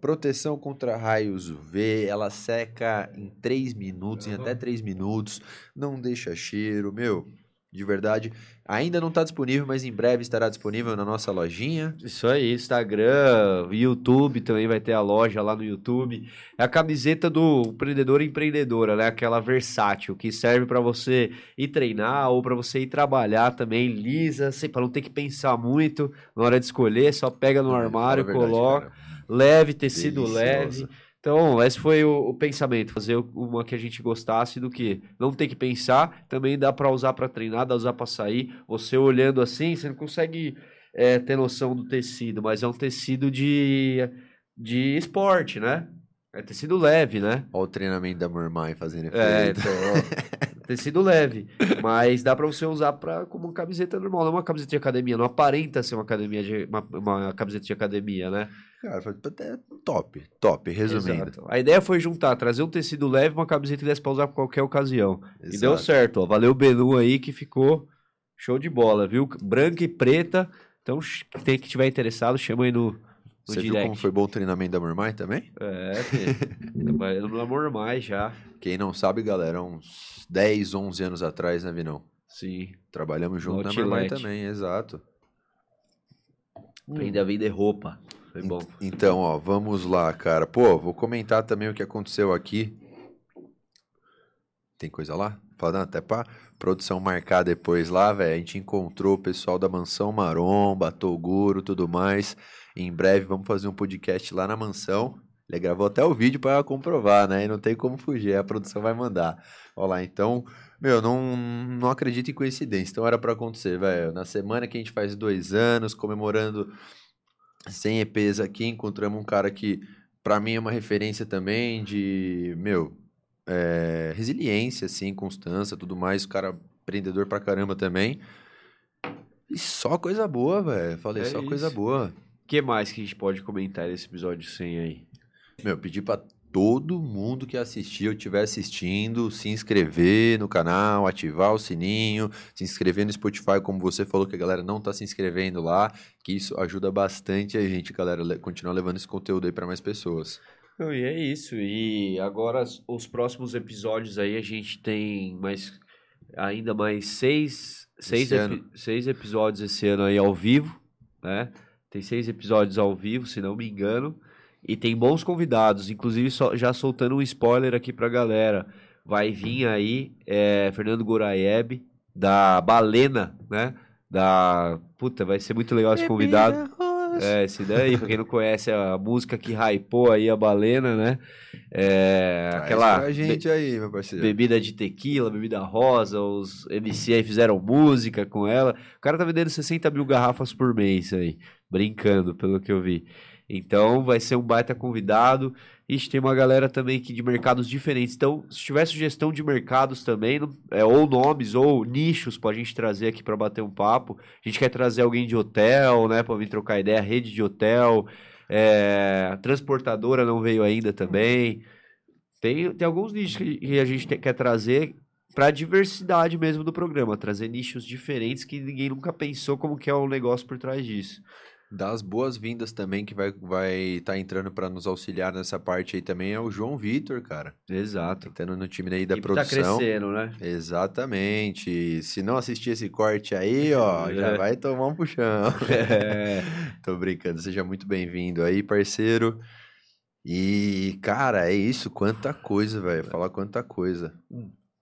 proteção contra raios UV, ela seca em 3 minutos, em até 3 minutos, não deixa cheiro, meu, de verdade. Ainda não tá disponível, mas em breve estará disponível na nossa lojinha. Isso aí, Instagram, YouTube também vai ter a loja lá no YouTube. É a camiseta do empreendedor e empreendedora, né? Aquela versátil que serve para você ir treinar ou para você ir trabalhar também, lisa, para não ter que pensar muito na hora de escolher, só pega no a armário, verdade, coloca, cara. leve, tecido Deliciosa. leve. Então, esse foi o, o pensamento, fazer uma que a gente gostasse do que não ter que pensar, também dá para usar para treinar, dá pra usar para sair. Você olhando assim, você não consegue é, ter noção do tecido, mas é um tecido de, de esporte, né? É tecido leve, né? Olha o treinamento da Mormai fazendo É, então, ó, tecido leve, mas dá para você usar pra, como uma camiseta normal, não é uma camiseta de academia, não aparenta ser uma academia de uma, uma camiseta de academia, né? Cara, até top, top, resumindo. Exato. A ideia foi juntar, trazer um tecido leve, uma camiseta que desse pra usar pra qualquer ocasião. E deu Exato. certo, ó. Valeu o Benu aí que ficou show de bola, viu? Branca e preta. Então, quem que tiver interessado, chama aí no, no Você viu como foi bom o treinamento da Mormai também? É, no amor mais já. Quem não sabe, galera, uns 10, 11 anos atrás, né, Vinão? Sim. Trabalhamos junto na. Mormai também, exato. Ainda vender roupa. Foi bom. Então, ó, vamos lá, cara. Pô, vou comentar também o que aconteceu aqui. Tem coisa lá? Falando até pra produção marcar depois lá, velho. A gente encontrou o pessoal da Mansão Maromba, Toguro, tudo mais. Em breve vamos fazer um podcast lá na mansão. Ele gravou até o vídeo pra comprovar, né? E não tem como fugir, a produção vai mandar. Ó lá, então, meu, não, não acredito em coincidência. Então era pra acontecer, velho. Na semana que a gente faz dois anos, comemorando 100 EPs aqui, encontramos um cara que, pra mim, é uma referência também de, meu, é, resiliência, assim, constância, tudo mais. O cara empreendedor pra caramba também. E só coisa boa, velho. Falei, É só coisa isso. boa. O que mais que a gente pode comentar nesse episódio 100 aí? Meu, pedi pra todo mundo que assistiu, estiver assistindo, se inscrever no canal, ativar o sininho, se inscrever no Spotify, como você falou que a galera não tá se inscrevendo lá, que isso ajuda bastante a gente, galera, le- continuar levando esse conteúdo aí pra mais pessoas. E é isso. E agora os- os próximos episódios aí a gente tem mais ainda mais seis, seis, epi- seis episódios esse ano aí ao vivo, né? Tem seis episódios ao vivo, se não me engano. E tem bons convidados, inclusive só- já soltando um spoiler aqui pra galera. Vai vir aí é, Fernando Goraeb, da Balena, né? Da. Puta, vai ser muito legal esse convidado. É, esse daí, pra quem não conhece, a música que hypou aí a balena, né? É, Traz aquela pra gente aí, meu parceiro. be- bebida de tequila, bebida rosa, os MC aí fizeram música com ela. O cara tá vendendo 60 mil garrafas por mês aí, brincando, pelo que eu vi. Então vai ser um baita convidado. Ixi, tem uma galera também que de mercados diferentes. Então, se tiver sugestão de mercados também, é, ou nomes, ou nichos pra gente trazer aqui pra bater um papo. A gente quer trazer alguém de hotel, né, pra vir trocar ideia, rede de hotel. É, a transportadora não veio ainda também. Tem, tem alguns nichos que a gente te- quer trazer pra diversidade mesmo do programa, trazer nichos diferentes que ninguém nunca pensou como que é o negócio por trás disso. Dá as boas-vindas também, que vai vai tá entrando pra nos auxiliar nessa parte aí também, é o João Vitor, cara. Exato. Tendo no time aí da E tá produção. crescendo, né? Exatamente. Se não assistir esse corte aí, ó, [LAUGHS] já É. vai tomar um puxão. [LAUGHS] É, [LAUGHS] Tô brincando, seja muito bem-vindo aí, parceiro. E, cara, é isso, quanta coisa, velho. Falar quanta coisa.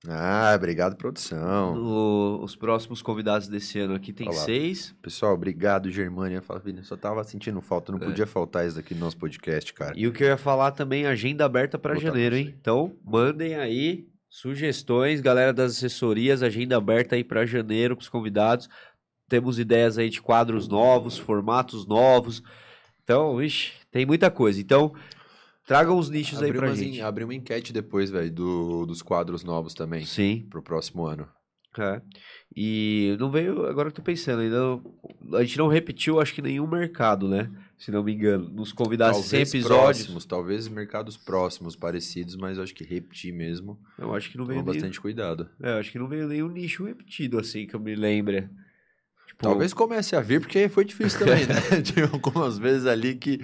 Ah, obrigado, produção. o- os próximos convidados desse ano aqui tem Olha lá. seis. Pessoal, obrigado, Germânia. Fala, filho, só tava sentindo falta, não É. podia faltar isso daqui no nosso podcast, cara. E o que eu ia falar também, agenda aberta para janeiro, hein? Então, mandem aí sugestões, galera das assessorias, agenda aberta aí para janeiro pros convidados. Temos ideias aí de quadros novos, formatos novos. Então, ixi, tem muita coisa. Então, Traga uns nichos aí Abri, pra umas gente. en- abri uma enquete depois, velho, do, dos quadros novos também, Sim. pro próximo ano. É. E não veio, agora eu tô pensando, ainda não- a gente não repetiu, acho que nenhum mercado, né? Se não me engano, nos convidasse 100 Talvez episódios. próximos, talvez mercados próximos, parecidos, mas acho que repetir mesmo, Eu acho que não veio nenhum, bastante cuidado. é, eu acho que não veio nenhum nicho repetido, assim, que eu me lembre. Tipo, Talvez comece a vir, porque foi difícil também, né? [LAUGHS] Tinha algumas vezes ali que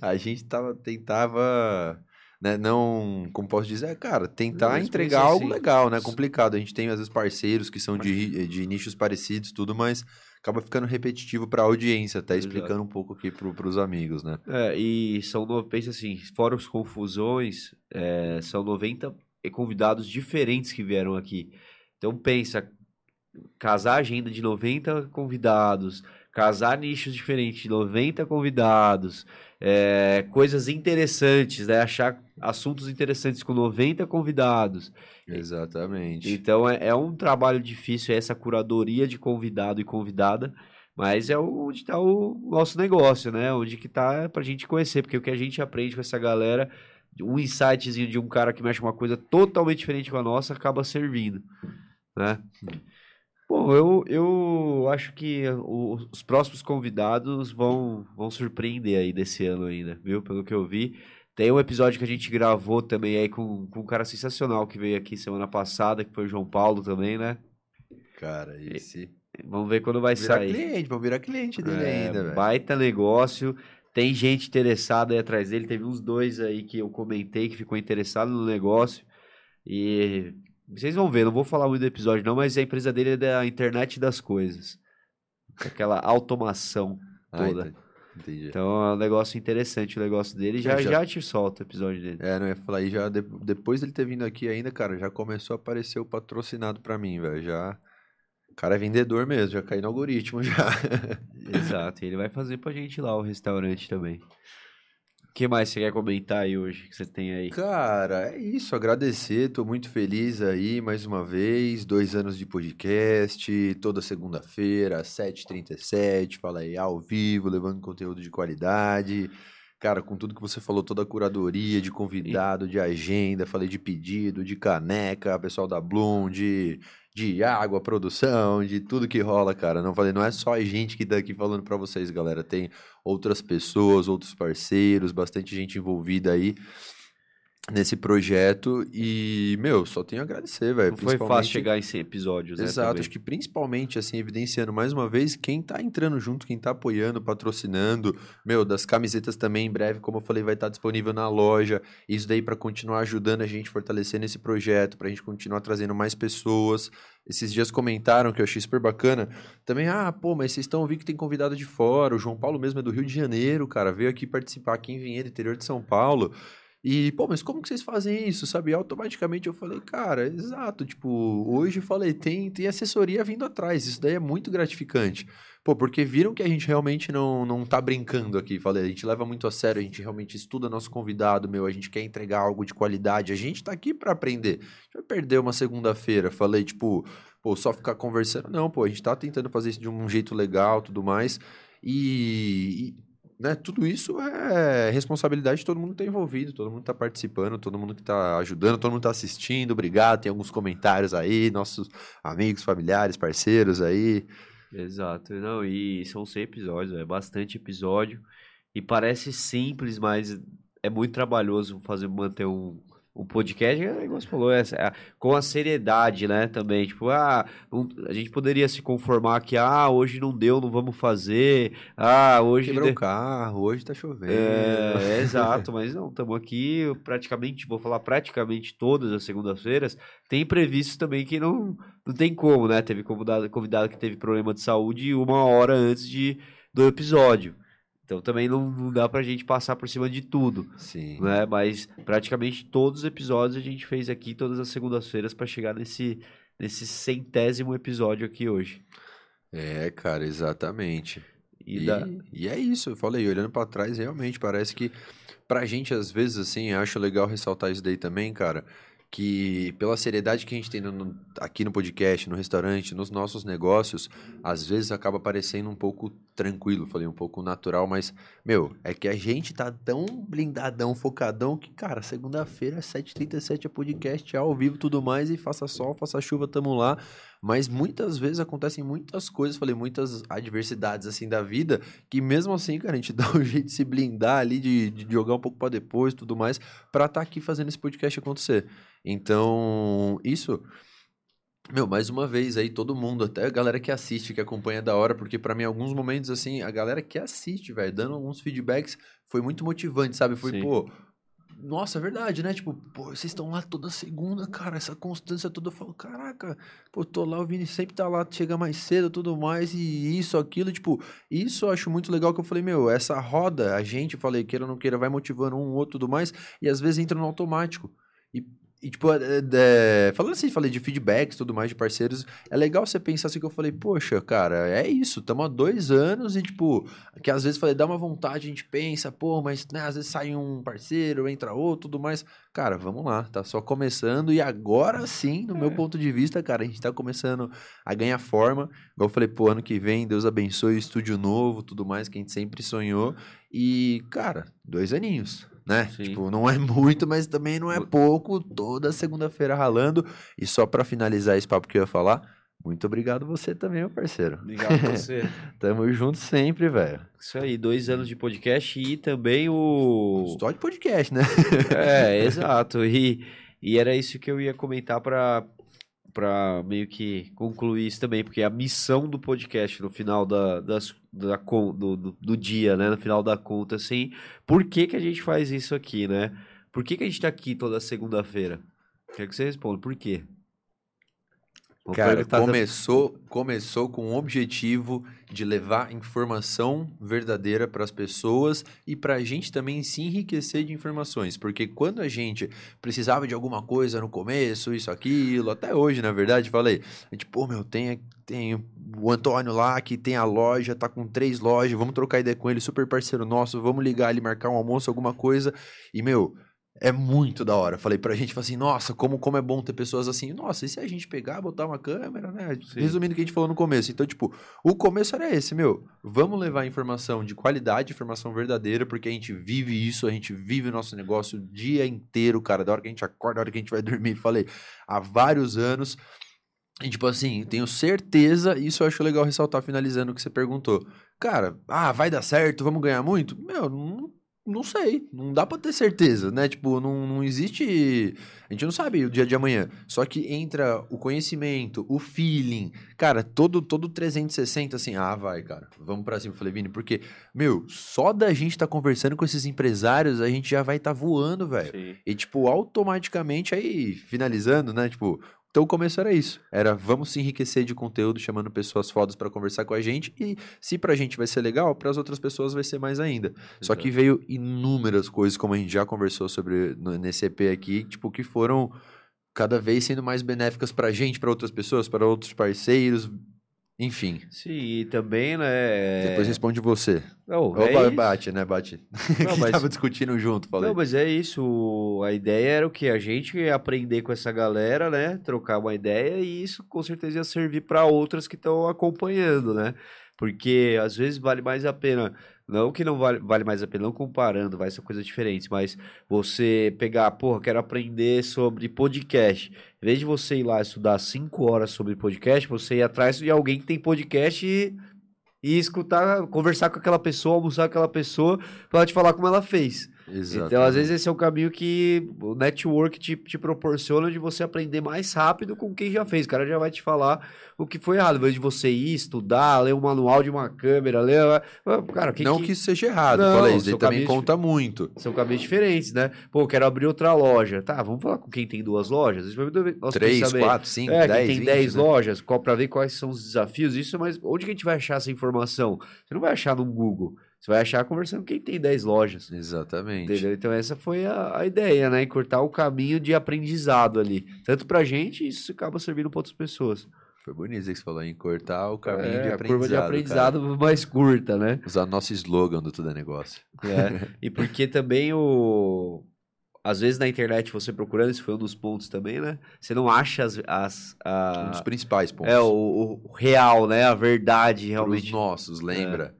a gente tava, tentava, né, não, como posso dizer, cara, tentar entregar pensa algo assim, legal, né? Complicado. A gente tem, às vezes, parceiros que são de, de nichos parecidos, tudo, mas acaba ficando repetitivo pra audiência, até Exato. explicando um pouco aqui pro, pros amigos, né? É, e são, pensa assim, fora os confusões, é, são 90 convidados diferentes que vieram aqui. Então pensa, casar a agenda de 90 convidados, casar nichos diferentes de 90 convidados, é, coisas interessantes, né? Achar assuntos interessantes com 90 convidados. Exatamente. Então é, é um trabalho difícil, é essa curadoria de convidado e convidada, mas é onde está o nosso negócio, né? Onde que tá pra gente conhecer, porque o que a gente aprende com essa galera, um insightzinho de um cara que mexe uma coisa totalmente diferente com a nossa, acaba servindo, né? Bom, eu, eu acho que os próximos convidados vão, vão surpreender aí desse ano ainda, viu? Pelo que eu vi. Tem um episódio que a gente gravou também aí com, com um cara sensacional que veio aqui semana passada, que foi o João Paulo também, né? Cara, esse... Vamos ver quando vai Virar sair. cliente, vamos virar cliente dele É, ainda, velho. baita negócio. Tem gente interessada aí atrás dele. Teve uns dois aí que eu comentei que ficou interessado no negócio. E vocês vão ver, não vou falar muito do episódio não, mas a empresa dele é da internet das coisas. Aquela automação Ah, toda. entendi. entendi. Então é um negócio interessante o negócio dele. Já, já- já te solta o episódio dele. É, não ia falar aí já de- depois dele ter vindo aqui ainda, cara, já começou a aparecer o patrocinado pra mim, velho. Já. O cara é vendedor mesmo, já caiu no algoritmo [LAUGHS] já. Exato. E ele vai fazer pra gente lá o restaurante também. O que mais você quer comentar aí hoje que você tem aí? Cara, é isso, agradecer, tô muito feliz aí mais uma vez, dois anos de podcast, toda segunda-feira, às 7h37, fala aí ao vivo, levando conteúdo de qualidade. Cara, com tudo que você falou, toda a curadoria de convidado, de agenda, falei de pedido, de caneca, pessoal da Bloom, de, de água, produção, de tudo que rola, cara. Não falei, não é só a gente que tá aqui falando pra vocês, galera. Tem outras pessoas, outros parceiros, bastante gente envolvida aí nesse projeto e, meu, só tenho a agradecer, velho. Foi fácil chegar em 100 episódios, né? Exato, também. acho que principalmente, assim, evidenciando mais uma vez quem tá entrando junto, quem tá apoiando, patrocinando. Meu, das camisetas também, em breve, como eu falei, vai estar disponível na loja. Isso daí para continuar ajudando a gente, fortalecendo esse projeto, pra gente continuar trazendo mais pessoas. Esses dias comentaram que eu achei super bacana. Também, ah, pô, mas vocês estão ouvindo que tem convidado de fora. O João Paulo mesmo é do Rio de Janeiro, cara. Veio aqui participar aqui em Vinhedo, interior de São Paulo. E, pô, mas como que vocês fazem isso, sabe? E automaticamente eu falei, cara, exato, tipo, hoje eu falei, tem, tem assessoria vindo atrás, isso daí é muito gratificante. Pô, porque viram que a gente realmente não, não tá brincando aqui, falei, a gente leva muito a sério, a gente realmente estuda nosso convidado, meu, a gente quer entregar algo de qualidade, a gente tá aqui pra aprender. A gente vai perder uma segunda-feira, falei, tipo, pô, só ficar conversando, não, pô, a gente tá tentando fazer isso de um jeito legal, tudo mais, e... né, tudo isso é responsabilidade de todo mundo que está envolvido, todo mundo que está participando, todo mundo que está ajudando, todo mundo está assistindo. Obrigado. Tem alguns comentários aí, nossos amigos, familiares, parceiros aí. Exato. Não, e são 100 episódios, é bastante episódio. E parece simples, mas é muito trabalhoso fazer manter um, um podcast, é igual você falou, é, é, com a seriedade, né, também. Tipo, ah, um- a gente poderia se conformar que, ah, hoje não deu, não vamos fazer. Ah, hoje... Quebrou de- o carro, hoje tá chovendo. É, é, [LAUGHS] exato, mas não, estamos aqui praticamente, vou falar praticamente todas as segundas-feiras. Tem imprevistos também que não, não tem como, né? Teve convidado, convidado que teve problema de saúde uma hora antes de, do episódio. Então também não, não dá pra gente passar por cima de tudo, Sim. né? Mas praticamente todos os episódios a gente fez aqui todas as segundas-feiras pra chegar nesse, nesse centésimo episódio aqui hoje. É, cara, exatamente. E, E, da- e é isso, eu falei, olhando pra trás, realmente parece que pra gente, às vezes, assim, acho legal ressaltar isso daí também, cara, que pela seriedade que a gente tem no, aqui no podcast, no restaurante, nos nossos negócios, às vezes acaba parecendo um pouco tranquilo, falei um pouco natural, mas, meu, é que a gente tá tão blindadão, focadão, que, cara, segunda-feira, 7h37 é podcast, é ao vivo tudo mais, e faça sol, faça chuva, tamo lá. Mas muitas vezes acontecem muitas coisas, falei, muitas adversidades assim da vida, que mesmo assim, cara, a gente [LAUGHS] dá um jeito de se blindar ali, de, de jogar um pouco para depois tudo mais, para estar tá aqui fazendo esse podcast acontecer. Então, isso. Meu, mais uma vez aí, todo mundo, até a galera que assiste, que acompanha da hora, porque para mim, alguns momentos, assim, a galera que assiste, velho, dando alguns feedbacks, foi muito motivante, sabe? Foi, Sim. pô, nossa, é verdade, né? Tipo, pô, vocês estão lá toda segunda, cara, essa constância toda. Eu falo, caraca, pô, tô lá, o Vini sempre tá lá, chega mais cedo tudo mais, e isso, aquilo, tipo, isso eu acho muito legal que eu falei, meu, essa roda, a gente, falei, queira ou não queira, vai motivando um, outro tudo mais, e às vezes entra no automático. E e, tipo, é, é, falando assim, falei de feedbacks e tudo mais de parceiros, é legal você pensar assim que eu falei, poxa, cara, é isso, estamos há dois anos e, tipo, que às vezes falei, dá uma vontade, a gente pensa, pô, mas né, às vezes sai um parceiro, entra outro, tudo mais. Cara, vamos lá, tá só começando e agora sim, no é. meu ponto de vista, cara, a gente tá começando a ganhar forma. Igual eu falei, pô, ano que vem, Deus abençoe o estúdio novo, tudo mais que a gente sempre sonhou. E, cara, dois aninhos né? Sim. Tipo, não é [LAUGHS] muito, mas também não é pouco. Toda segunda-feira ralando. E só para finalizar esse papo que eu ia falar, muito obrigado você também, meu parceiro. Obrigado [LAUGHS] você. Tamo junto sempre, velho. Isso aí, dois anos de podcast e também o. Só de podcast, né? [LAUGHS] é, exato. E, e era isso que eu ia comentar para para meio que concluir isso também, porque a missão do podcast no final da, das, da, do, do, do, dia, né? No final da conta, assim, por que, que a gente faz isso aqui, né? Por que, que a gente tá aqui toda segunda-feira? Quero que você responda, por quê? Cara, começou, começou com o objetivo de levar informação verdadeira para as pessoas e para a gente também se enriquecer de informações. Porque quando a gente precisava de alguma coisa no começo, isso, aquilo, até hoje, na verdade, falei, a gente, pô, meu, tem, tem o Antônio lá que tem a loja, tá com três lojas, vamos trocar ideia com ele, super parceiro nosso, vamos ligar ali, marcar um almoço, alguma coisa. E, meu, é muito da hora. Falei pra gente, falei assim, nossa, como, como é bom ter pessoas assim. Nossa, e se a gente pegar, botar uma câmera, né? Sim. Resumindo o que a gente falou no começo. Então, tipo, o começo era esse, meu. Vamos levar informação de qualidade, informação verdadeira, porque a gente vive isso, a gente vive o nosso negócio o dia inteiro, cara. Da hora que a gente acorda, da hora que a gente vai [LAUGHS] dormir. Falei, há vários anos. E, tipo assim, tenho certeza, isso eu acho legal ressaltar, finalizando o que você perguntou. Cara, ah, vai dar certo, vamos ganhar muito? Meu, não não sei, não dá pra ter certeza, né? Tipo, não, não existe. A gente não sabe o dia de amanhã. Só que entra o conhecimento, o feeling. Cara, todo, todo 360, assim, ah, vai, cara, vamos pra cima. Eu falei, Vini, porque, meu, só da gente tá conversando com esses empresários, a gente já vai estar tá voando, velho. E, tipo, automaticamente aí, finalizando, né? Tipo, então o começo era isso. Era vamos se enriquecer de conteúdo, chamando pessoas fodas para conversar com a gente. E se pra gente vai ser legal, para as outras pessoas vai ser mais ainda. Exato. Só que veio inúmeras coisas, como a gente já conversou sobre nesse EP aqui, tipo, que foram cada vez sendo mais benéficas pra gente, para outras pessoas, para outros parceiros, enfim. Sim, e também, né? Depois responde você. Não, Opa, é bate, né? Bate. Não, [LAUGHS] mas... tava discutindo junto, falei. Não, mas é isso. A ideia era o que? A gente aprender com essa galera, né? Trocar uma ideia e isso com certeza ia servir para outras que estão acompanhando, né? Porque às vezes vale mais a pena não que não vale, vale mais a pena, não comparando, vai ser coisa diferente, mas você pegar, porra, quero aprender sobre podcast. Em vez de você ir lá estudar cinco horas sobre podcast, você ir atrás de alguém que tem podcast e, e escutar, conversar com aquela pessoa, almoçar com aquela pessoa, pra ela te falar como ela fez. Exatamente. Então, às vezes, esse é o caminho que o network te, te proporciona de você aprender mais rápido com quem já fez. O cara já vai te falar o que foi errado. Ao invés de você ir estudar, ler um manual de uma câmera, ler. Ah, cara, que, Não que, que isso seja errado, Não, falei, isso também conta muito. São caminhos diferentes, né? Pô, quero abrir outra loja. Tá, vamos falar com quem tem duas lojas? Nossa, Três, quatro, cinco, é, dez. Quem tem dez né? lojas, qual, pra ver quais são os desafios. Isso, mas onde que a gente vai achar essa informação? Você não vai achar no Google. Você vai achar conversando com quem tem 10 lojas. Exatamente. Entendeu? Então essa foi a, a ideia, né? Encurtar o caminho de aprendizado ali. Tanto pra gente, isso acaba servindo para outras pessoas. Foi bonito que você falou, encurtar o caminho é, de aprendizado. A curva de aprendizado cara. mais curta, né? Usar nosso slogan do Tudo é Negócio. É. e porque também o, às vezes na internet você procurando, esse foi um dos pontos também, né? Você não acha as. as a, Um dos principais pontos. é, o, o real, né? A verdade, realmente. nossos, lembra?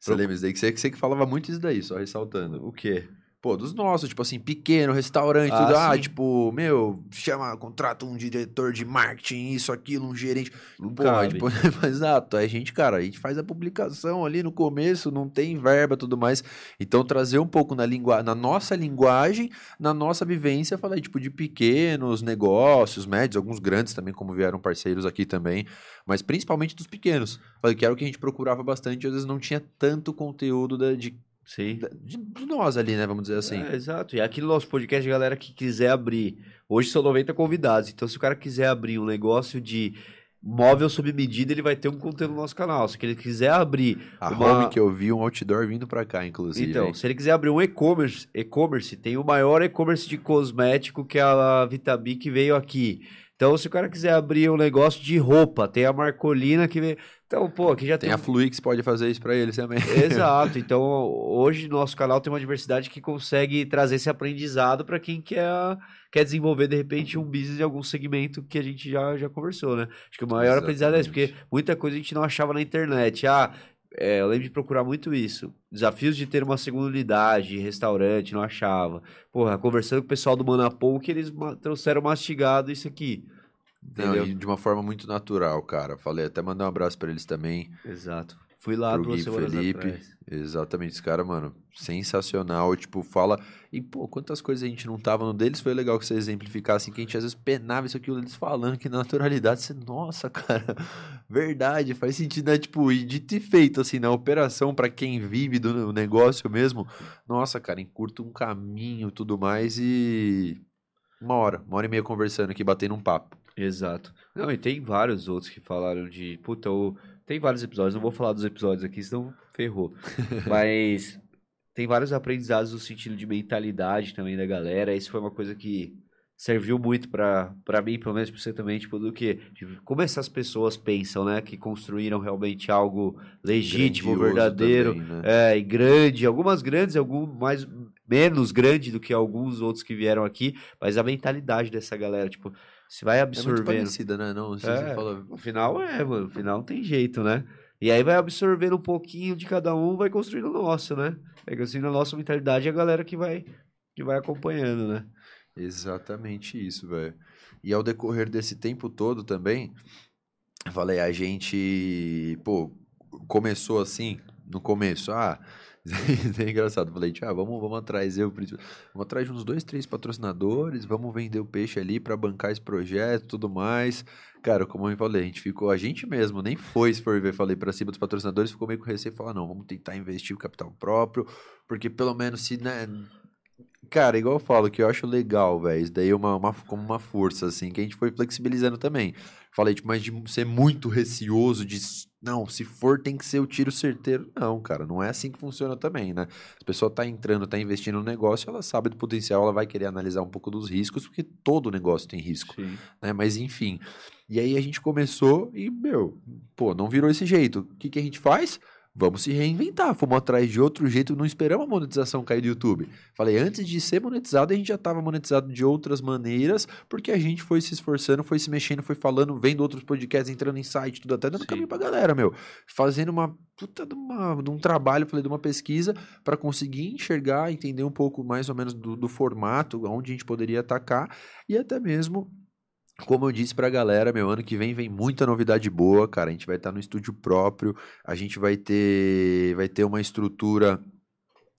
Você Pro- lembra isso daí? Que você, que você que falava muito isso daí, só ressaltando. O quê? Pô, dos nossos, tipo assim, pequeno, restaurante, Ah, tudo. Ah, sim. tipo, meu, chama, contrata um diretor de marketing, isso, aquilo, um gerente. Não Pô, cabe. tipo, [LAUGHS] exato. Aí a gente, cara, a gente faz a publicação ali no começo, não tem verba tudo mais. Então, trazer um pouco na, lingua... na nossa linguagem, na nossa vivência, falei, tipo, de pequenos negócios, médios, alguns grandes também, como vieram parceiros aqui também, mas principalmente dos pequenos. Falei que era o que a gente procurava bastante, às vezes não tinha tanto conteúdo da- de, Sim. de, de nós ali, né? Vamos dizer assim. É, exato. E aqui no nosso podcast, galera que quiser abrir. Hoje são 90 convidados. Então, se o cara quiser abrir um negócio de móvel sob medida, ele vai ter um conteúdo no nosso canal. Se ele quiser abrir. A uma- home que eu vi, um outdoor vindo pra cá, inclusive. Então, hein? se ele quiser abrir um e-commerce, e-commerce, tem o maior e-commerce de cosmético que é a Vitabi que veio aqui. Então, se o cara quiser abrir um negócio de roupa, tem a Marcolina que veio. Então, pô, aqui já tem tem. a Fluix pode fazer isso pra eles também. Exato. Então, [LAUGHS] hoje nosso canal tem uma diversidade que consegue trazer esse aprendizado para quem quer, quer desenvolver, de repente, um business de algum segmento que a gente já, já conversou, né? Acho que o maior aprendizado é esse, porque Exatamente. muita coisa a gente não achava na internet. Ah, é, eu lembro de procurar muito isso. Desafios de ter uma segunda unidade, restaurante, não achava. Porra, conversando com o pessoal do Manapou, que eles trouxeram mastigado isso aqui. Entendeu? de uma forma muito natural, cara. Falei, até mandar um abraço pra eles também. Exato. Fui lá pro duas Gui semanas Felipe. atrás. Exatamente, esse cara, mano, sensacional. Tipo, fala. E, pô, quantas coisas a gente não tava no deles. Foi legal que você exemplificasse que a gente às vezes penava isso aqui, eles falando que na naturalidade você, nossa, [LAUGHS] cara, verdade, faz sentido, né? Tipo, e dito e feito, assim, na operação, pra quem vive do negócio mesmo, nossa, cara, encurta um caminho tudo mais e. Uma hora, uma hora e meia conversando aqui, batendo um papo. Exato. Não, e tem vários outros que falaram de. Puta, o... tem vários episódios, não vou falar dos episódios aqui, senão ferrou. [LAUGHS] Mas tem vários aprendizados no sentido de mentalidade também da galera. Isso foi uma coisa que serviu muito pra para mim, pelo menos pra você também, tipo, do que de como essas pessoas pensam, né? Que construíram realmente algo legítimo, Grandioso verdadeiro. também, né? É, e grande, algumas grandes, algum mais menos grande do que alguns outros que vieram aqui, mas a mentalidade dessa galera, tipo, você vai É muito absorvendo. parecida, né? Não, se É, você fala. No final é, mano, no final tem jeito, né? E aí vai absorvendo um pouquinho de cada um, vai construindo o nosso, né? Vai construindo a nossa mentalidade e a galera que vai que vai acompanhando, né? Exatamente isso, velho. E ao decorrer desse tempo todo também, eu falei, a gente, pô, começou assim, no começo, ah, [LAUGHS] é engraçado, falei, ah, vamos, vamos atrás, eu, vamos atrás de uns dois, três patrocinadores, vamos vender o peixe ali para bancar esse projeto tudo mais. Cara, como eu falei, a gente ficou, a gente mesmo, nem foi, se for ver, falei para cima dos patrocinadores, ficou meio com receio, falar, não, vamos tentar investir o capital próprio, porque pelo menos se, né, Cara, igual eu falo, que eu acho legal, velho. Isso daí é uma, uma- como uma força, assim, que a gente foi flexibilizando também. Falei, tipo, mas de ser muito receoso, de não, se for tem que ser o tiro certeiro. Não, cara, não é assim que funciona também, né? A pessoa tá entrando, tá investindo no negócio, ela sabe do potencial, ela vai querer analisar um pouco dos riscos, porque todo negócio tem risco Sim. né? Mas enfim. E aí a gente começou e, meu, pô, não virou esse jeito. O que, que a gente faz? Vamos se reinventar. Fomos atrás de outro jeito, não esperamos a monetização cair do YouTube. Falei, antes de ser monetizado, a gente já estava monetizado de outras maneiras, porque a gente foi se esforçando, foi se mexendo, foi falando, vendo outros podcasts, entrando em site, tudo até dando Sim. caminho pra galera, meu. Fazendo uma puta de, uma- de um trabalho, falei, de uma pesquisa, para conseguir enxergar, entender um pouco mais ou menos do, do formato, onde a gente poderia atacar, e até mesmo como eu disse pra galera, meu ano que vem vem muita novidade boa, cara. A gente vai estar no estúdio próprio, a gente vai ter vai ter uma estrutura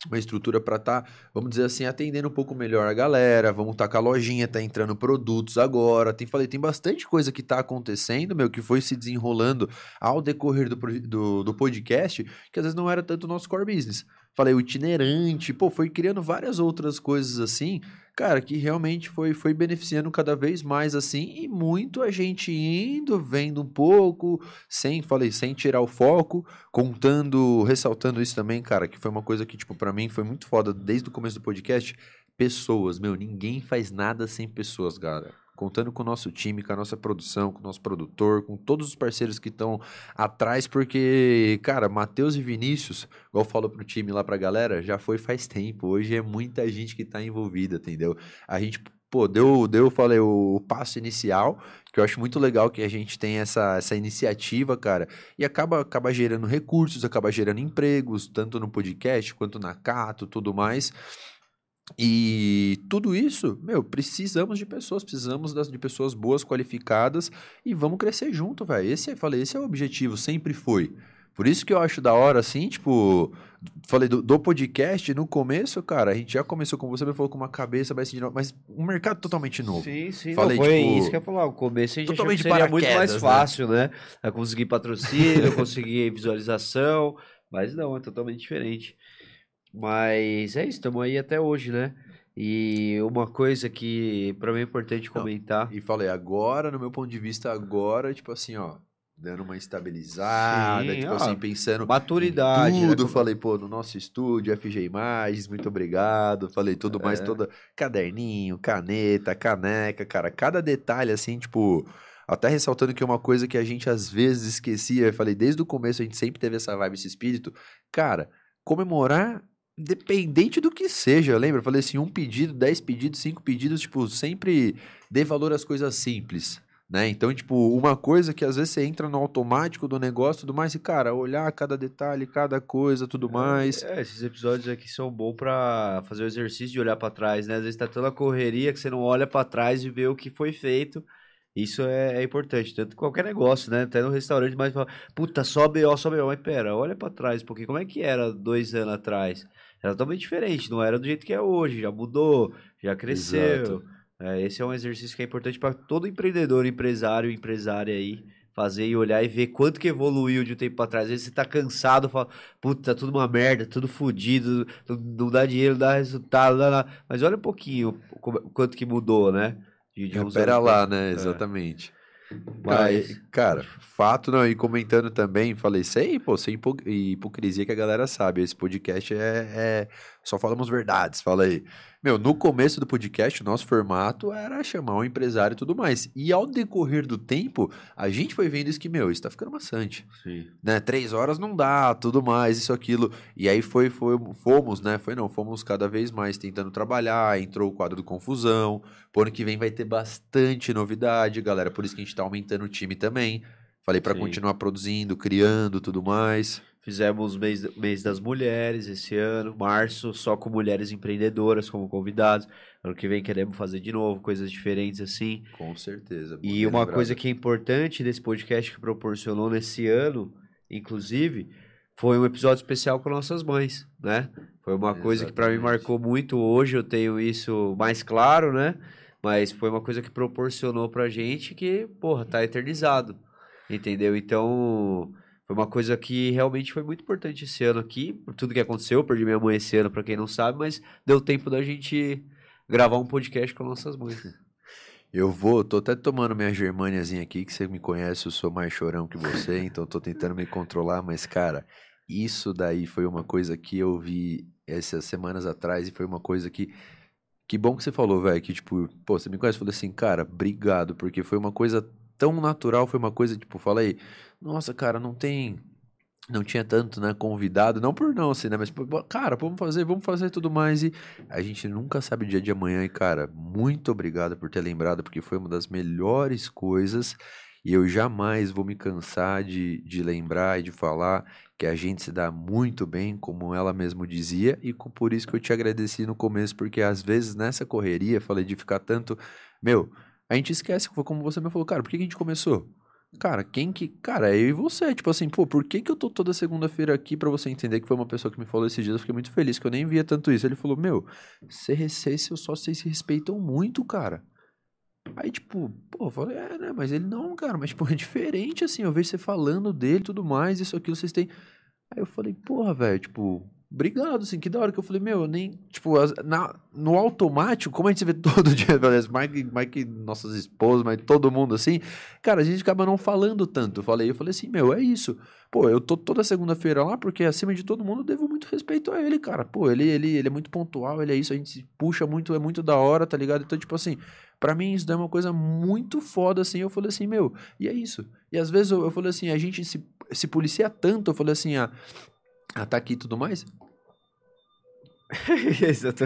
uma estrutura para estar, vamos dizer assim, atendendo um pouco melhor a galera. Vamos estar com a lojinha, tá entrando produtos agora. Tem falei, tem bastante coisa que tá acontecendo, meu, que foi se desenrolando ao decorrer do, do, do podcast, que às vezes não era tanto o nosso core business. Falei, o itinerante, pô, foi criando várias outras coisas assim, cara, que realmente foi, foi beneficiando cada vez mais assim, e muito a gente indo, vendo um pouco, sem, falei, sem tirar o foco, contando, ressaltando isso também, cara, que foi uma coisa que, tipo, pra mim foi muito foda desde o começo do podcast. Pessoas, meu, ninguém faz nada sem pessoas, cara. Contando com o nosso time, com a nossa produção, com o nosso produtor, com todos os parceiros que estão atrás, porque, cara, Matheus e Vinícius, igual eu falo pro time lá pra galera, já foi faz tempo. Hoje é muita gente que tá envolvida, entendeu? A gente pô, deu, deu, falei, o, passo inicial, que eu acho muito legal que a gente tem essa, essa iniciativa, cara, e acaba, acaba gerando recursos, acaba gerando empregos, tanto no podcast quanto na Cato, tudo mais. E tudo isso, meu, precisamos de pessoas, precisamos das, de pessoas boas, qualificadas e vamos crescer junto, velho. Esse, falei, esse é o objetivo, sempre foi. Por isso que eu acho da hora, assim, tipo, falei do, do, podcast, no começo, cara, a gente já começou, como você me falou, com uma cabeça, mas, mas um mercado totalmente novo. Sim, sim, falei, não, foi tipo, isso que eu ia falar, o começo a gente achou que seria muito mais né? fácil, né? né? conseguir patrocínio, [LAUGHS] conseguir visualização, mas não, é totalmente diferente. Mas é isso, estamos aí até hoje, né? E uma coisa que para mim é importante comentar. Não, e falei, agora, no meu ponto de vista, agora, tipo assim, ó, dando uma estabilizada, Sim, tipo ó, assim, pensando. Maturidade. Tudo, né? falei, pô, no nosso estúdio, FG Imagens, muito obrigado. Falei tudo mais, é. toda. Caderninho, caneta, caneca, cara, cada detalhe, assim, tipo. Até ressaltando que é uma coisa que a gente às vezes esquecia, eu falei, desde o começo a gente sempre teve essa vibe, esse espírito. Cara, comemorar Independente do que seja, lembra? Eu falei assim, um pedido, dez pedidos, cinco pedidos, tipo, sempre dê valor às coisas simples, né? Então, tipo, uma coisa que às vezes você entra no automático do negócio tudo mais, e, cara, olhar cada detalhe, cada coisa, tudo é, mais. É, esses episódios aqui são bons para fazer o exercício de olhar para trás, né? Às vezes tá toda a correria que você não olha para trás e vê o que foi feito. Isso é, é, importante, tanto qualquer negócio, né? Até no restaurante, mas fala, puta, só BO, só BO. Mas pera, olha para trás, porque como é que era dois anos atrás? Era totalmente diferente, não era do jeito que é hoje, já mudou, já cresceu. É, esse é um exercício que é importante para todo empreendedor, empresário, empresária aí fazer e olhar e ver quanto que evoluiu de um tempo para trás. Às vezes você tá cansado, fala, puta, tá tudo uma merda, tudo fodido, não dá dinheiro, não dá resultado, não dá, mas olha um pouquinho quanto que mudou, né? De, de Pera lá, né? É. Exatamente. Mas, cara, fato não, e comentando também, falei, sei, pô, sem hipocrisia que a galera sabe, esse podcast é, é, só falamos verdades, fala aí. Meu, no começo do podcast, o nosso formato era chamar um empresário e tudo mais. E ao decorrer do tempo, a gente foi vendo isso que, meu, isso tá ficando maçante. Sim. Né? Três horas não dá, tudo mais, isso, aquilo. E aí foi, foi, fomos, né? Foi não, fomos cada vez mais tentando trabalhar, entrou o quadro do Confusão. Por ano que vem vai ter bastante novidade, galera. Por isso que a gente tá aumentando o time também. Falei para continuar produzindo, criando, tudo mais. Fizemos mês, mês das mulheres esse ano, março, só com mulheres empreendedoras como convidados. Ano que vem queremos fazer de novo, coisas diferentes assim. Com certeza. E uma lembrado. coisa que é importante desse podcast que proporcionou nesse ano, inclusive, foi um episódio especial com nossas mães, né? Foi uma Exatamente. coisa que para mim marcou muito. Hoje eu tenho isso mais claro, né? Mas foi uma coisa que proporcionou pra gente que, porra, tá eternizado. Entendeu? Então, foi uma coisa que realmente foi muito importante esse ano aqui, por tudo que aconteceu. Eu perdi minha mãe esse ano, para quem não sabe, mas deu tempo da gente gravar um podcast com nossas mães. Eu vou, tô até tomando minha germâniazinha aqui, que você me conhece, eu sou mais chorão que você, [LAUGHS] então tô tentando me controlar, mas cara, isso daí foi uma coisa que eu vi essas semanas atrás e foi uma coisa que que bom que você falou, velho, que tipo, pô, você me conhece, falei assim, cara, obrigado, porque foi uma coisa tão natural, foi uma coisa, tipo, falei, nossa, cara, não tem. Não tinha tanto, né, convidado, não por não, assim, né, mas, cara, vamos fazer, vamos fazer tudo mais. E a gente nunca sabe o dia de amanhã. E, cara, muito obrigado por ter lembrado, porque foi uma das melhores coisas. E eu jamais vou me cansar de, de lembrar e de falar que a gente se dá muito bem, como ela mesmo dizia, e por isso que eu te agradeci no começo, porque às vezes nessa correria, falei de ficar tanto, meu, a gente esquece, foi como você me falou, cara, por que a gente começou? Cara, quem que. Cara, é eu e você. Tipo assim, pô, por que, que eu tô toda segunda-feira aqui para você entender que foi uma pessoa que me falou esses dias? Eu fiquei muito feliz, que eu nem via tanto isso. Ele falou, meu, você, seus só vocês se respeitam muito, cara. Aí, tipo, pô, eu falei, é, né? Mas ele não, cara, mas, [LAUGHS] tipo, é diferente, assim. Eu vejo você falando dele tudo mais, isso, aquilo, vocês têm. Aí eu falei, porra, velho, tipo, obrigado, assim, que da hora que eu falei, meu, eu nem, tipo, na, no automático, como a gente vê [LAUGHS] todo dia, parece, Mike, Mike, nossas esposas, mas todo mundo assim, cara, a gente acaba não falando tanto. Eu falei, eu falei assim, meu, é isso. Pô, eu tô toda segunda-feira lá porque, acima de todo mundo, eu devo muito respeito a ele, cara. Pô, ele, ele, ele é muito pontual, ele é isso, a gente se puxa muito, é muito da hora, tá ligado? Então, tipo assim, pra mim isso daí é uma coisa muito foda, assim. Eu falei assim, meu, e é isso. E às vezes eu, eu falei assim, a gente se, se policia tanto, eu falei assim, ah, aqui e tudo mais? [LAUGHS] Isso, eu tô.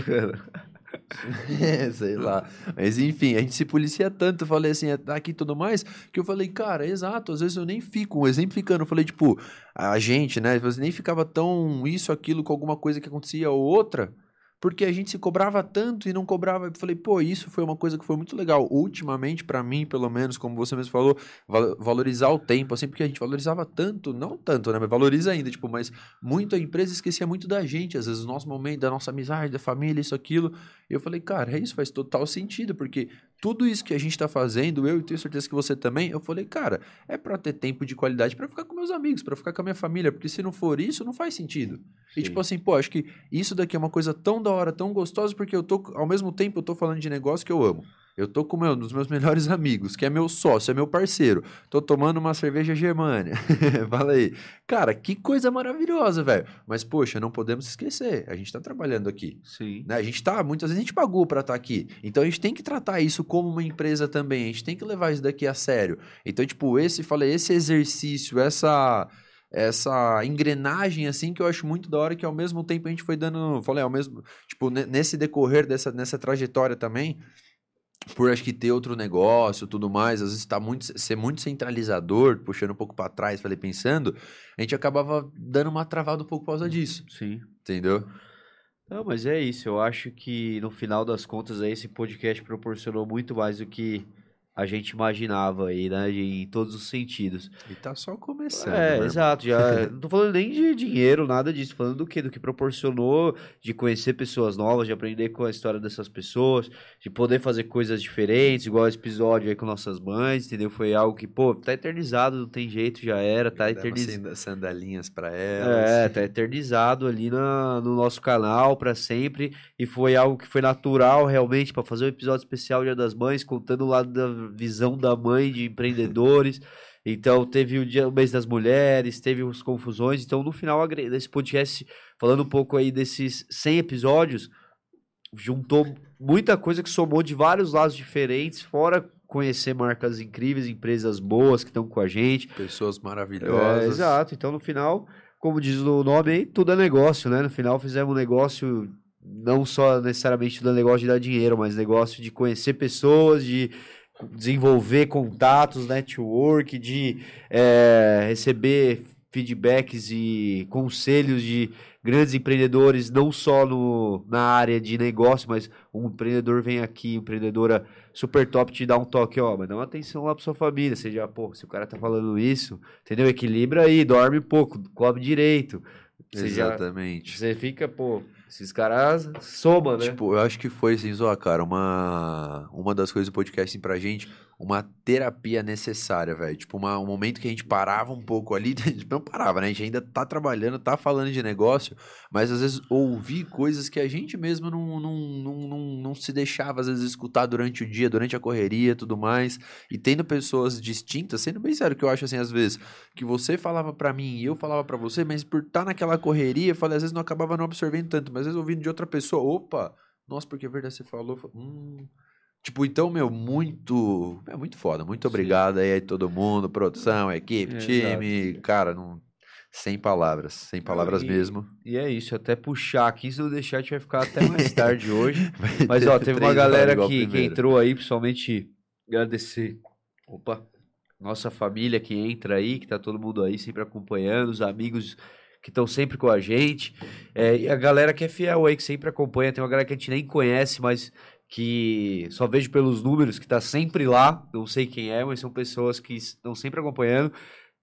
É, [LAUGHS] sei lá. Mas enfim, a gente se policia tanto, falei assim, aqui e tudo mais, que eu falei, cara, exato, às vezes eu nem fico, um exemplo ficando, eu falei, tipo, a gente, né, vezes nem ficava tão isso, aquilo com alguma coisa que acontecia ou outra, porque a gente se cobrava tanto e não cobrava. Eu falei, pô, isso foi uma coisa que foi muito legal. Ultimamente, pra mim, pelo menos, como você mesmo falou, val- valorizar o tempo, assim, porque a gente valorizava tanto, não tanto, né, mas valoriza ainda, tipo, mas muito a empresa esquecia muito da gente, às vezes, o nosso momento, da nossa amizade, da família, isso, aquilo. E eu falei, cara, é isso, faz total sentido, porque tudo isso que a gente tá fazendo, eu e tenho certeza que você também, eu falei, cara, é pra ter tempo de qualidade pra ficar com meus amigos, pra ficar com a minha família, porque se não for isso, não faz sentido. E Sim. tipo assim, pô, acho que isso daqui é uma coisa tão da hora, tão gostosa, porque eu tô, ao mesmo tempo, eu tô falando de negócio que eu amo. Eu tô com meu, um dos meus melhores amigos, que é meu sócio, é meu parceiro. Tô tomando uma cerveja Germânia. [LAUGHS] Fala aí. Cara, que coisa maravilhosa, velho. Mas, poxa, não podemos esquecer. A gente tá trabalhando aqui. Sim. né? A gente tá, muitas vezes a gente pagou pra estar aqui. Então a gente tem que tratar isso como uma empresa também. A gente tem que levar isso daqui a sério. Então, tipo, esse, falei, esse exercício, essa essa engrenagem assim que eu acho muito da hora que ao mesmo tempo a gente foi dando, falei, ao mesmo, tipo, ne- nesse decorrer dessa nessa trajetória também, por acho que ter outro negócio, tudo mais, às vezes tá muito ser muito centralizador, puxando um pouco pra trás, falei pensando, a gente acabava dando uma travada um pouco por causa disso, Sim. entendeu? Não, mas é isso. Eu acho que no final das contas aí, esse podcast proporcionou muito mais do que a gente imaginava aí, né? de- Em todos os sentidos. E tá só começando. É, irmão. exato. Já, [LAUGHS] não tô falando nem de dinheiro, nada disso. Falando do que? Do que proporcionou de conhecer pessoas novas, de aprender com a história dessas pessoas, de poder fazer coisas diferentes, igual esse episódio aí com nossas mães, entendeu? Foi algo que, pô, tá eternizado, não tem jeito, já era, tá eternizado. sanda- sandalinhas pra elas. É, tá eternizado ali na, no nosso canal pra sempre. E foi algo que foi natural realmente pra fazer um episódio especial Dia das Mães, contando o lado da visão da mãe de empreendedores. Então teve o dia, o mês das mulheres, teve as confusões. Então no final desse podcast, falando um pouco aí desses 100 episódios, juntou muita coisa que somou de vários lados diferentes, fora conhecer marcas incríveis, empresas boas que estão com a gente. Pessoas É, maravilhosas. exato. Então, no final, como diz o nome aí, tudo é negócio, né? No final, fizemos um negócio, não só necessariamente tudo é negócio de dar dinheiro, mas negócio de conhecer pessoas, de desenvolver contatos, network, de é, receber feedbacks e conselhos de grandes empreendedores, não só no, na área de negócio, mas um empreendedor vem aqui, empreendedora super top, te dá um toque, ó, mas dá uma atenção lá pra sua família, seja, pô, se o cara tá falando isso, entendeu? Equilibra aí, dorme pouco, come direito. Você já- Exatamente. você fica, pô, esses caras somam, né? Tipo, eu acho que foi, assim, Zoa, cara, uma, uma das coisas do podcast, assim, pra gente, uma terapia necessária, velho. Tipo, uma- um momento que a gente parava um pouco ali, [LAUGHS] não parava, né? A gente ainda tá trabalhando, tá falando de negócio, mas às vezes ouvir coisas que a gente mesmo não, não, não, não, não se deixava, às vezes, escutar durante o dia, durante a correria tudo mais. E tendo pessoas distintas, sendo bem sério, que eu acho, assim, às vezes, que você falava pra mim e eu falava pra você, mas por estar naquela correria, eu falei, às vezes não acabava não absorvendo tanto, mas às vezes ouvindo de outra pessoa, opa, nossa, porque é verdade, você falou, fa- hum. Tipo, então, meu, muito, é muito foda, muito Sim. obrigado aí a todo mundo, produção, equipe, É, time, cara, não, sem palavras, sem palavras e- mesmo. E é isso, até puxar aqui, se não deixar, a gente vai ficar até mais [LAUGHS] tarde hoje. Mas ó, teve uma galera que, que entrou aí, principalmente agradecer. Opa, nossa família que entra aí, que tá todo mundo aí sempre acompanhando, os amigos que estão sempre com a gente. É, e a galera que é fiel aí, que sempre acompanha. Tem uma galera que a gente nem conhece, mas que só vejo pelos números, que tá sempre lá. Não sei quem é, mas são pessoas que estão sempre acompanhando.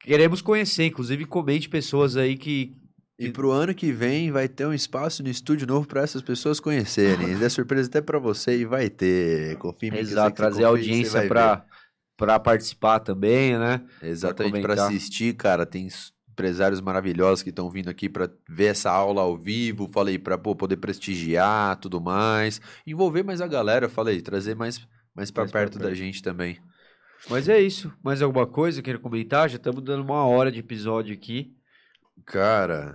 Queremos conhecer, inclusive comente pessoas aí que. E pro ano que vem vai ter um espaço no estúdio novo para essas pessoas conhecerem. É surpresa até para você e vai ter. Eu sei Exato, trazer confia, audiência para para participar também, né? Exatamente, para assistir, cara, tem empresários maravilhosos que estão vindo aqui para ver essa aula ao vivo. Falei para poder prestigiar, tudo mais, envolver mais a galera. Falei trazer mais mais para perto, perto da gente também. Mas é isso. Mais alguma coisa queira comentar? Já estamos dando uma hora de episódio aqui. Cara,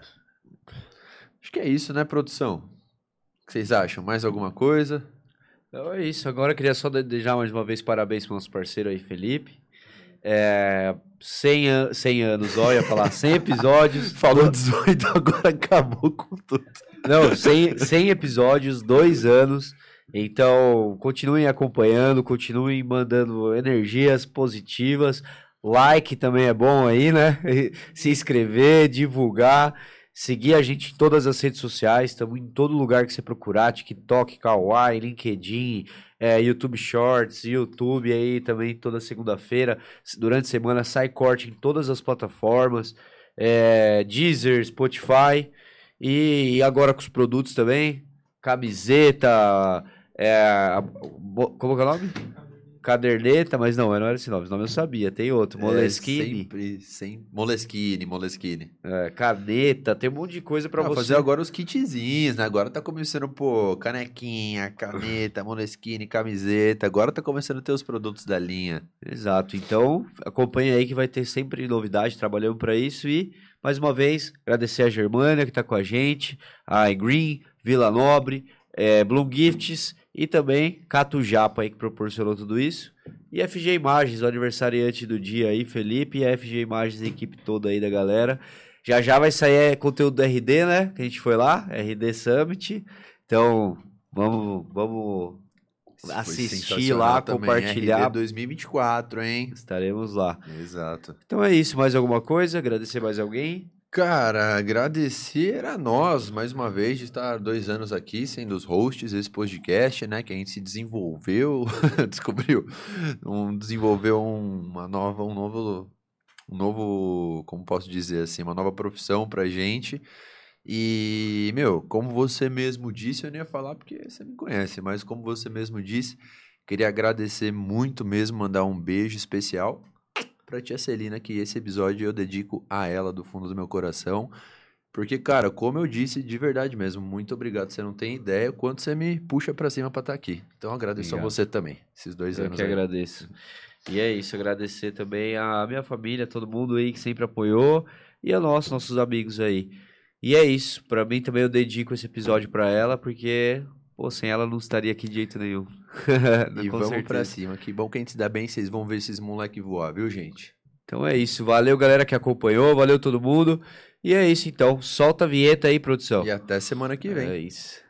acho que é isso, né, produção? O que vocês acham? Mais alguma coisa? Então é isso. Agora eu queria só desejar mais uma vez parabéns para o nosso parceiro aí, Felipe. É, 100, an 100 anos, olha, falar 100 episódios. [LAUGHS] Falou 18, agora acabou com tudo. Não, 100, 100 episódios, dois anos. Então, continuem acompanhando, continuem mandando energias positivas. Like também é bom aí, né? [LAUGHS] Se inscrever, divulgar, seguir a gente em todas as redes sociais. Estamos em todo lugar que você procurar: TikTok, Kawaii, LinkedIn, é, YouTube Shorts, YouTube aí também toda segunda-feira. Durante a semana sai corte em todas as plataformas: é, Deezer, Spotify. E agora com os produtos também: camiseta. É, como é o nome? Caderneta, mas não, não era esse nome. Esse nome eu sabia. Tem outro. É, Moleskine. É, sempre, sem... Moleskine, Moleskine. É, caneta, tem um monte de coisa pra ah, você. fazer agora os kitzinhos, né? Agora tá começando, pô, canequinha, caneta, [LAUGHS] Moleskine, camiseta. Agora tá começando a ter os produtos da linha. Exato. Então, acompanha aí que vai ter sempre novidade. Trabalhando para isso. E, mais uma vez, agradecer a Germânia que tá com a gente, a Green, Vila Nobre, é, Bloom Gifts e também Cato Japa aí que proporcionou tudo isso. E FG Imagens, o aniversariante do dia aí, Felipe, e a FG Imagens, a equipe toda aí da galera. Já já vai sair é, conteúdo do RD, né? Que a gente foi lá, RD Summit. Então, vamos, vamos assistir lá, também. compartilhar. RD 2024, hein? Estaremos lá. Exato. Então é isso, mais alguma coisa? Agradecer mais alguém? Cara, agradecer a nós mais uma vez de estar dois anos aqui sendo os hosts desse podcast, né? Que a gente se desenvolveu, [LAUGHS] descobriu, um, desenvolveu uma nova, um novo, um novo, como posso dizer assim, uma nova profissão pra gente. E, meu, como você mesmo disse, eu nem ia falar porque você me conhece, mas como você mesmo disse, queria agradecer muito mesmo, mandar um beijo especial pra tia Celina que esse episódio eu dedico a ela do fundo do meu coração. Porque, cara, como eu disse, de verdade mesmo, muito obrigado. Você não tem ideia quanto você me puxa para cima para estar tá aqui. Então agradeço obrigado. a você também, esses dois eu anos. Eu que aí. agradeço. E é isso, agradecer também a minha família, todo mundo aí que sempre apoiou e a nós, nossos amigos aí. E é isso, para mim também eu dedico esse episódio para ela, porque Pô, sem ela não estaria aqui de jeito nenhum. [LAUGHS] [LAUGHS] e vamos certeza. pra cima. Que bom que a gente se dá bem, vocês vão ver esses moleque voar, viu, gente? Então é isso. Valeu, galera que acompanhou. Valeu todo mundo. E é isso, então. Solta a vinheta aí, produção. E até semana que vem. É isso.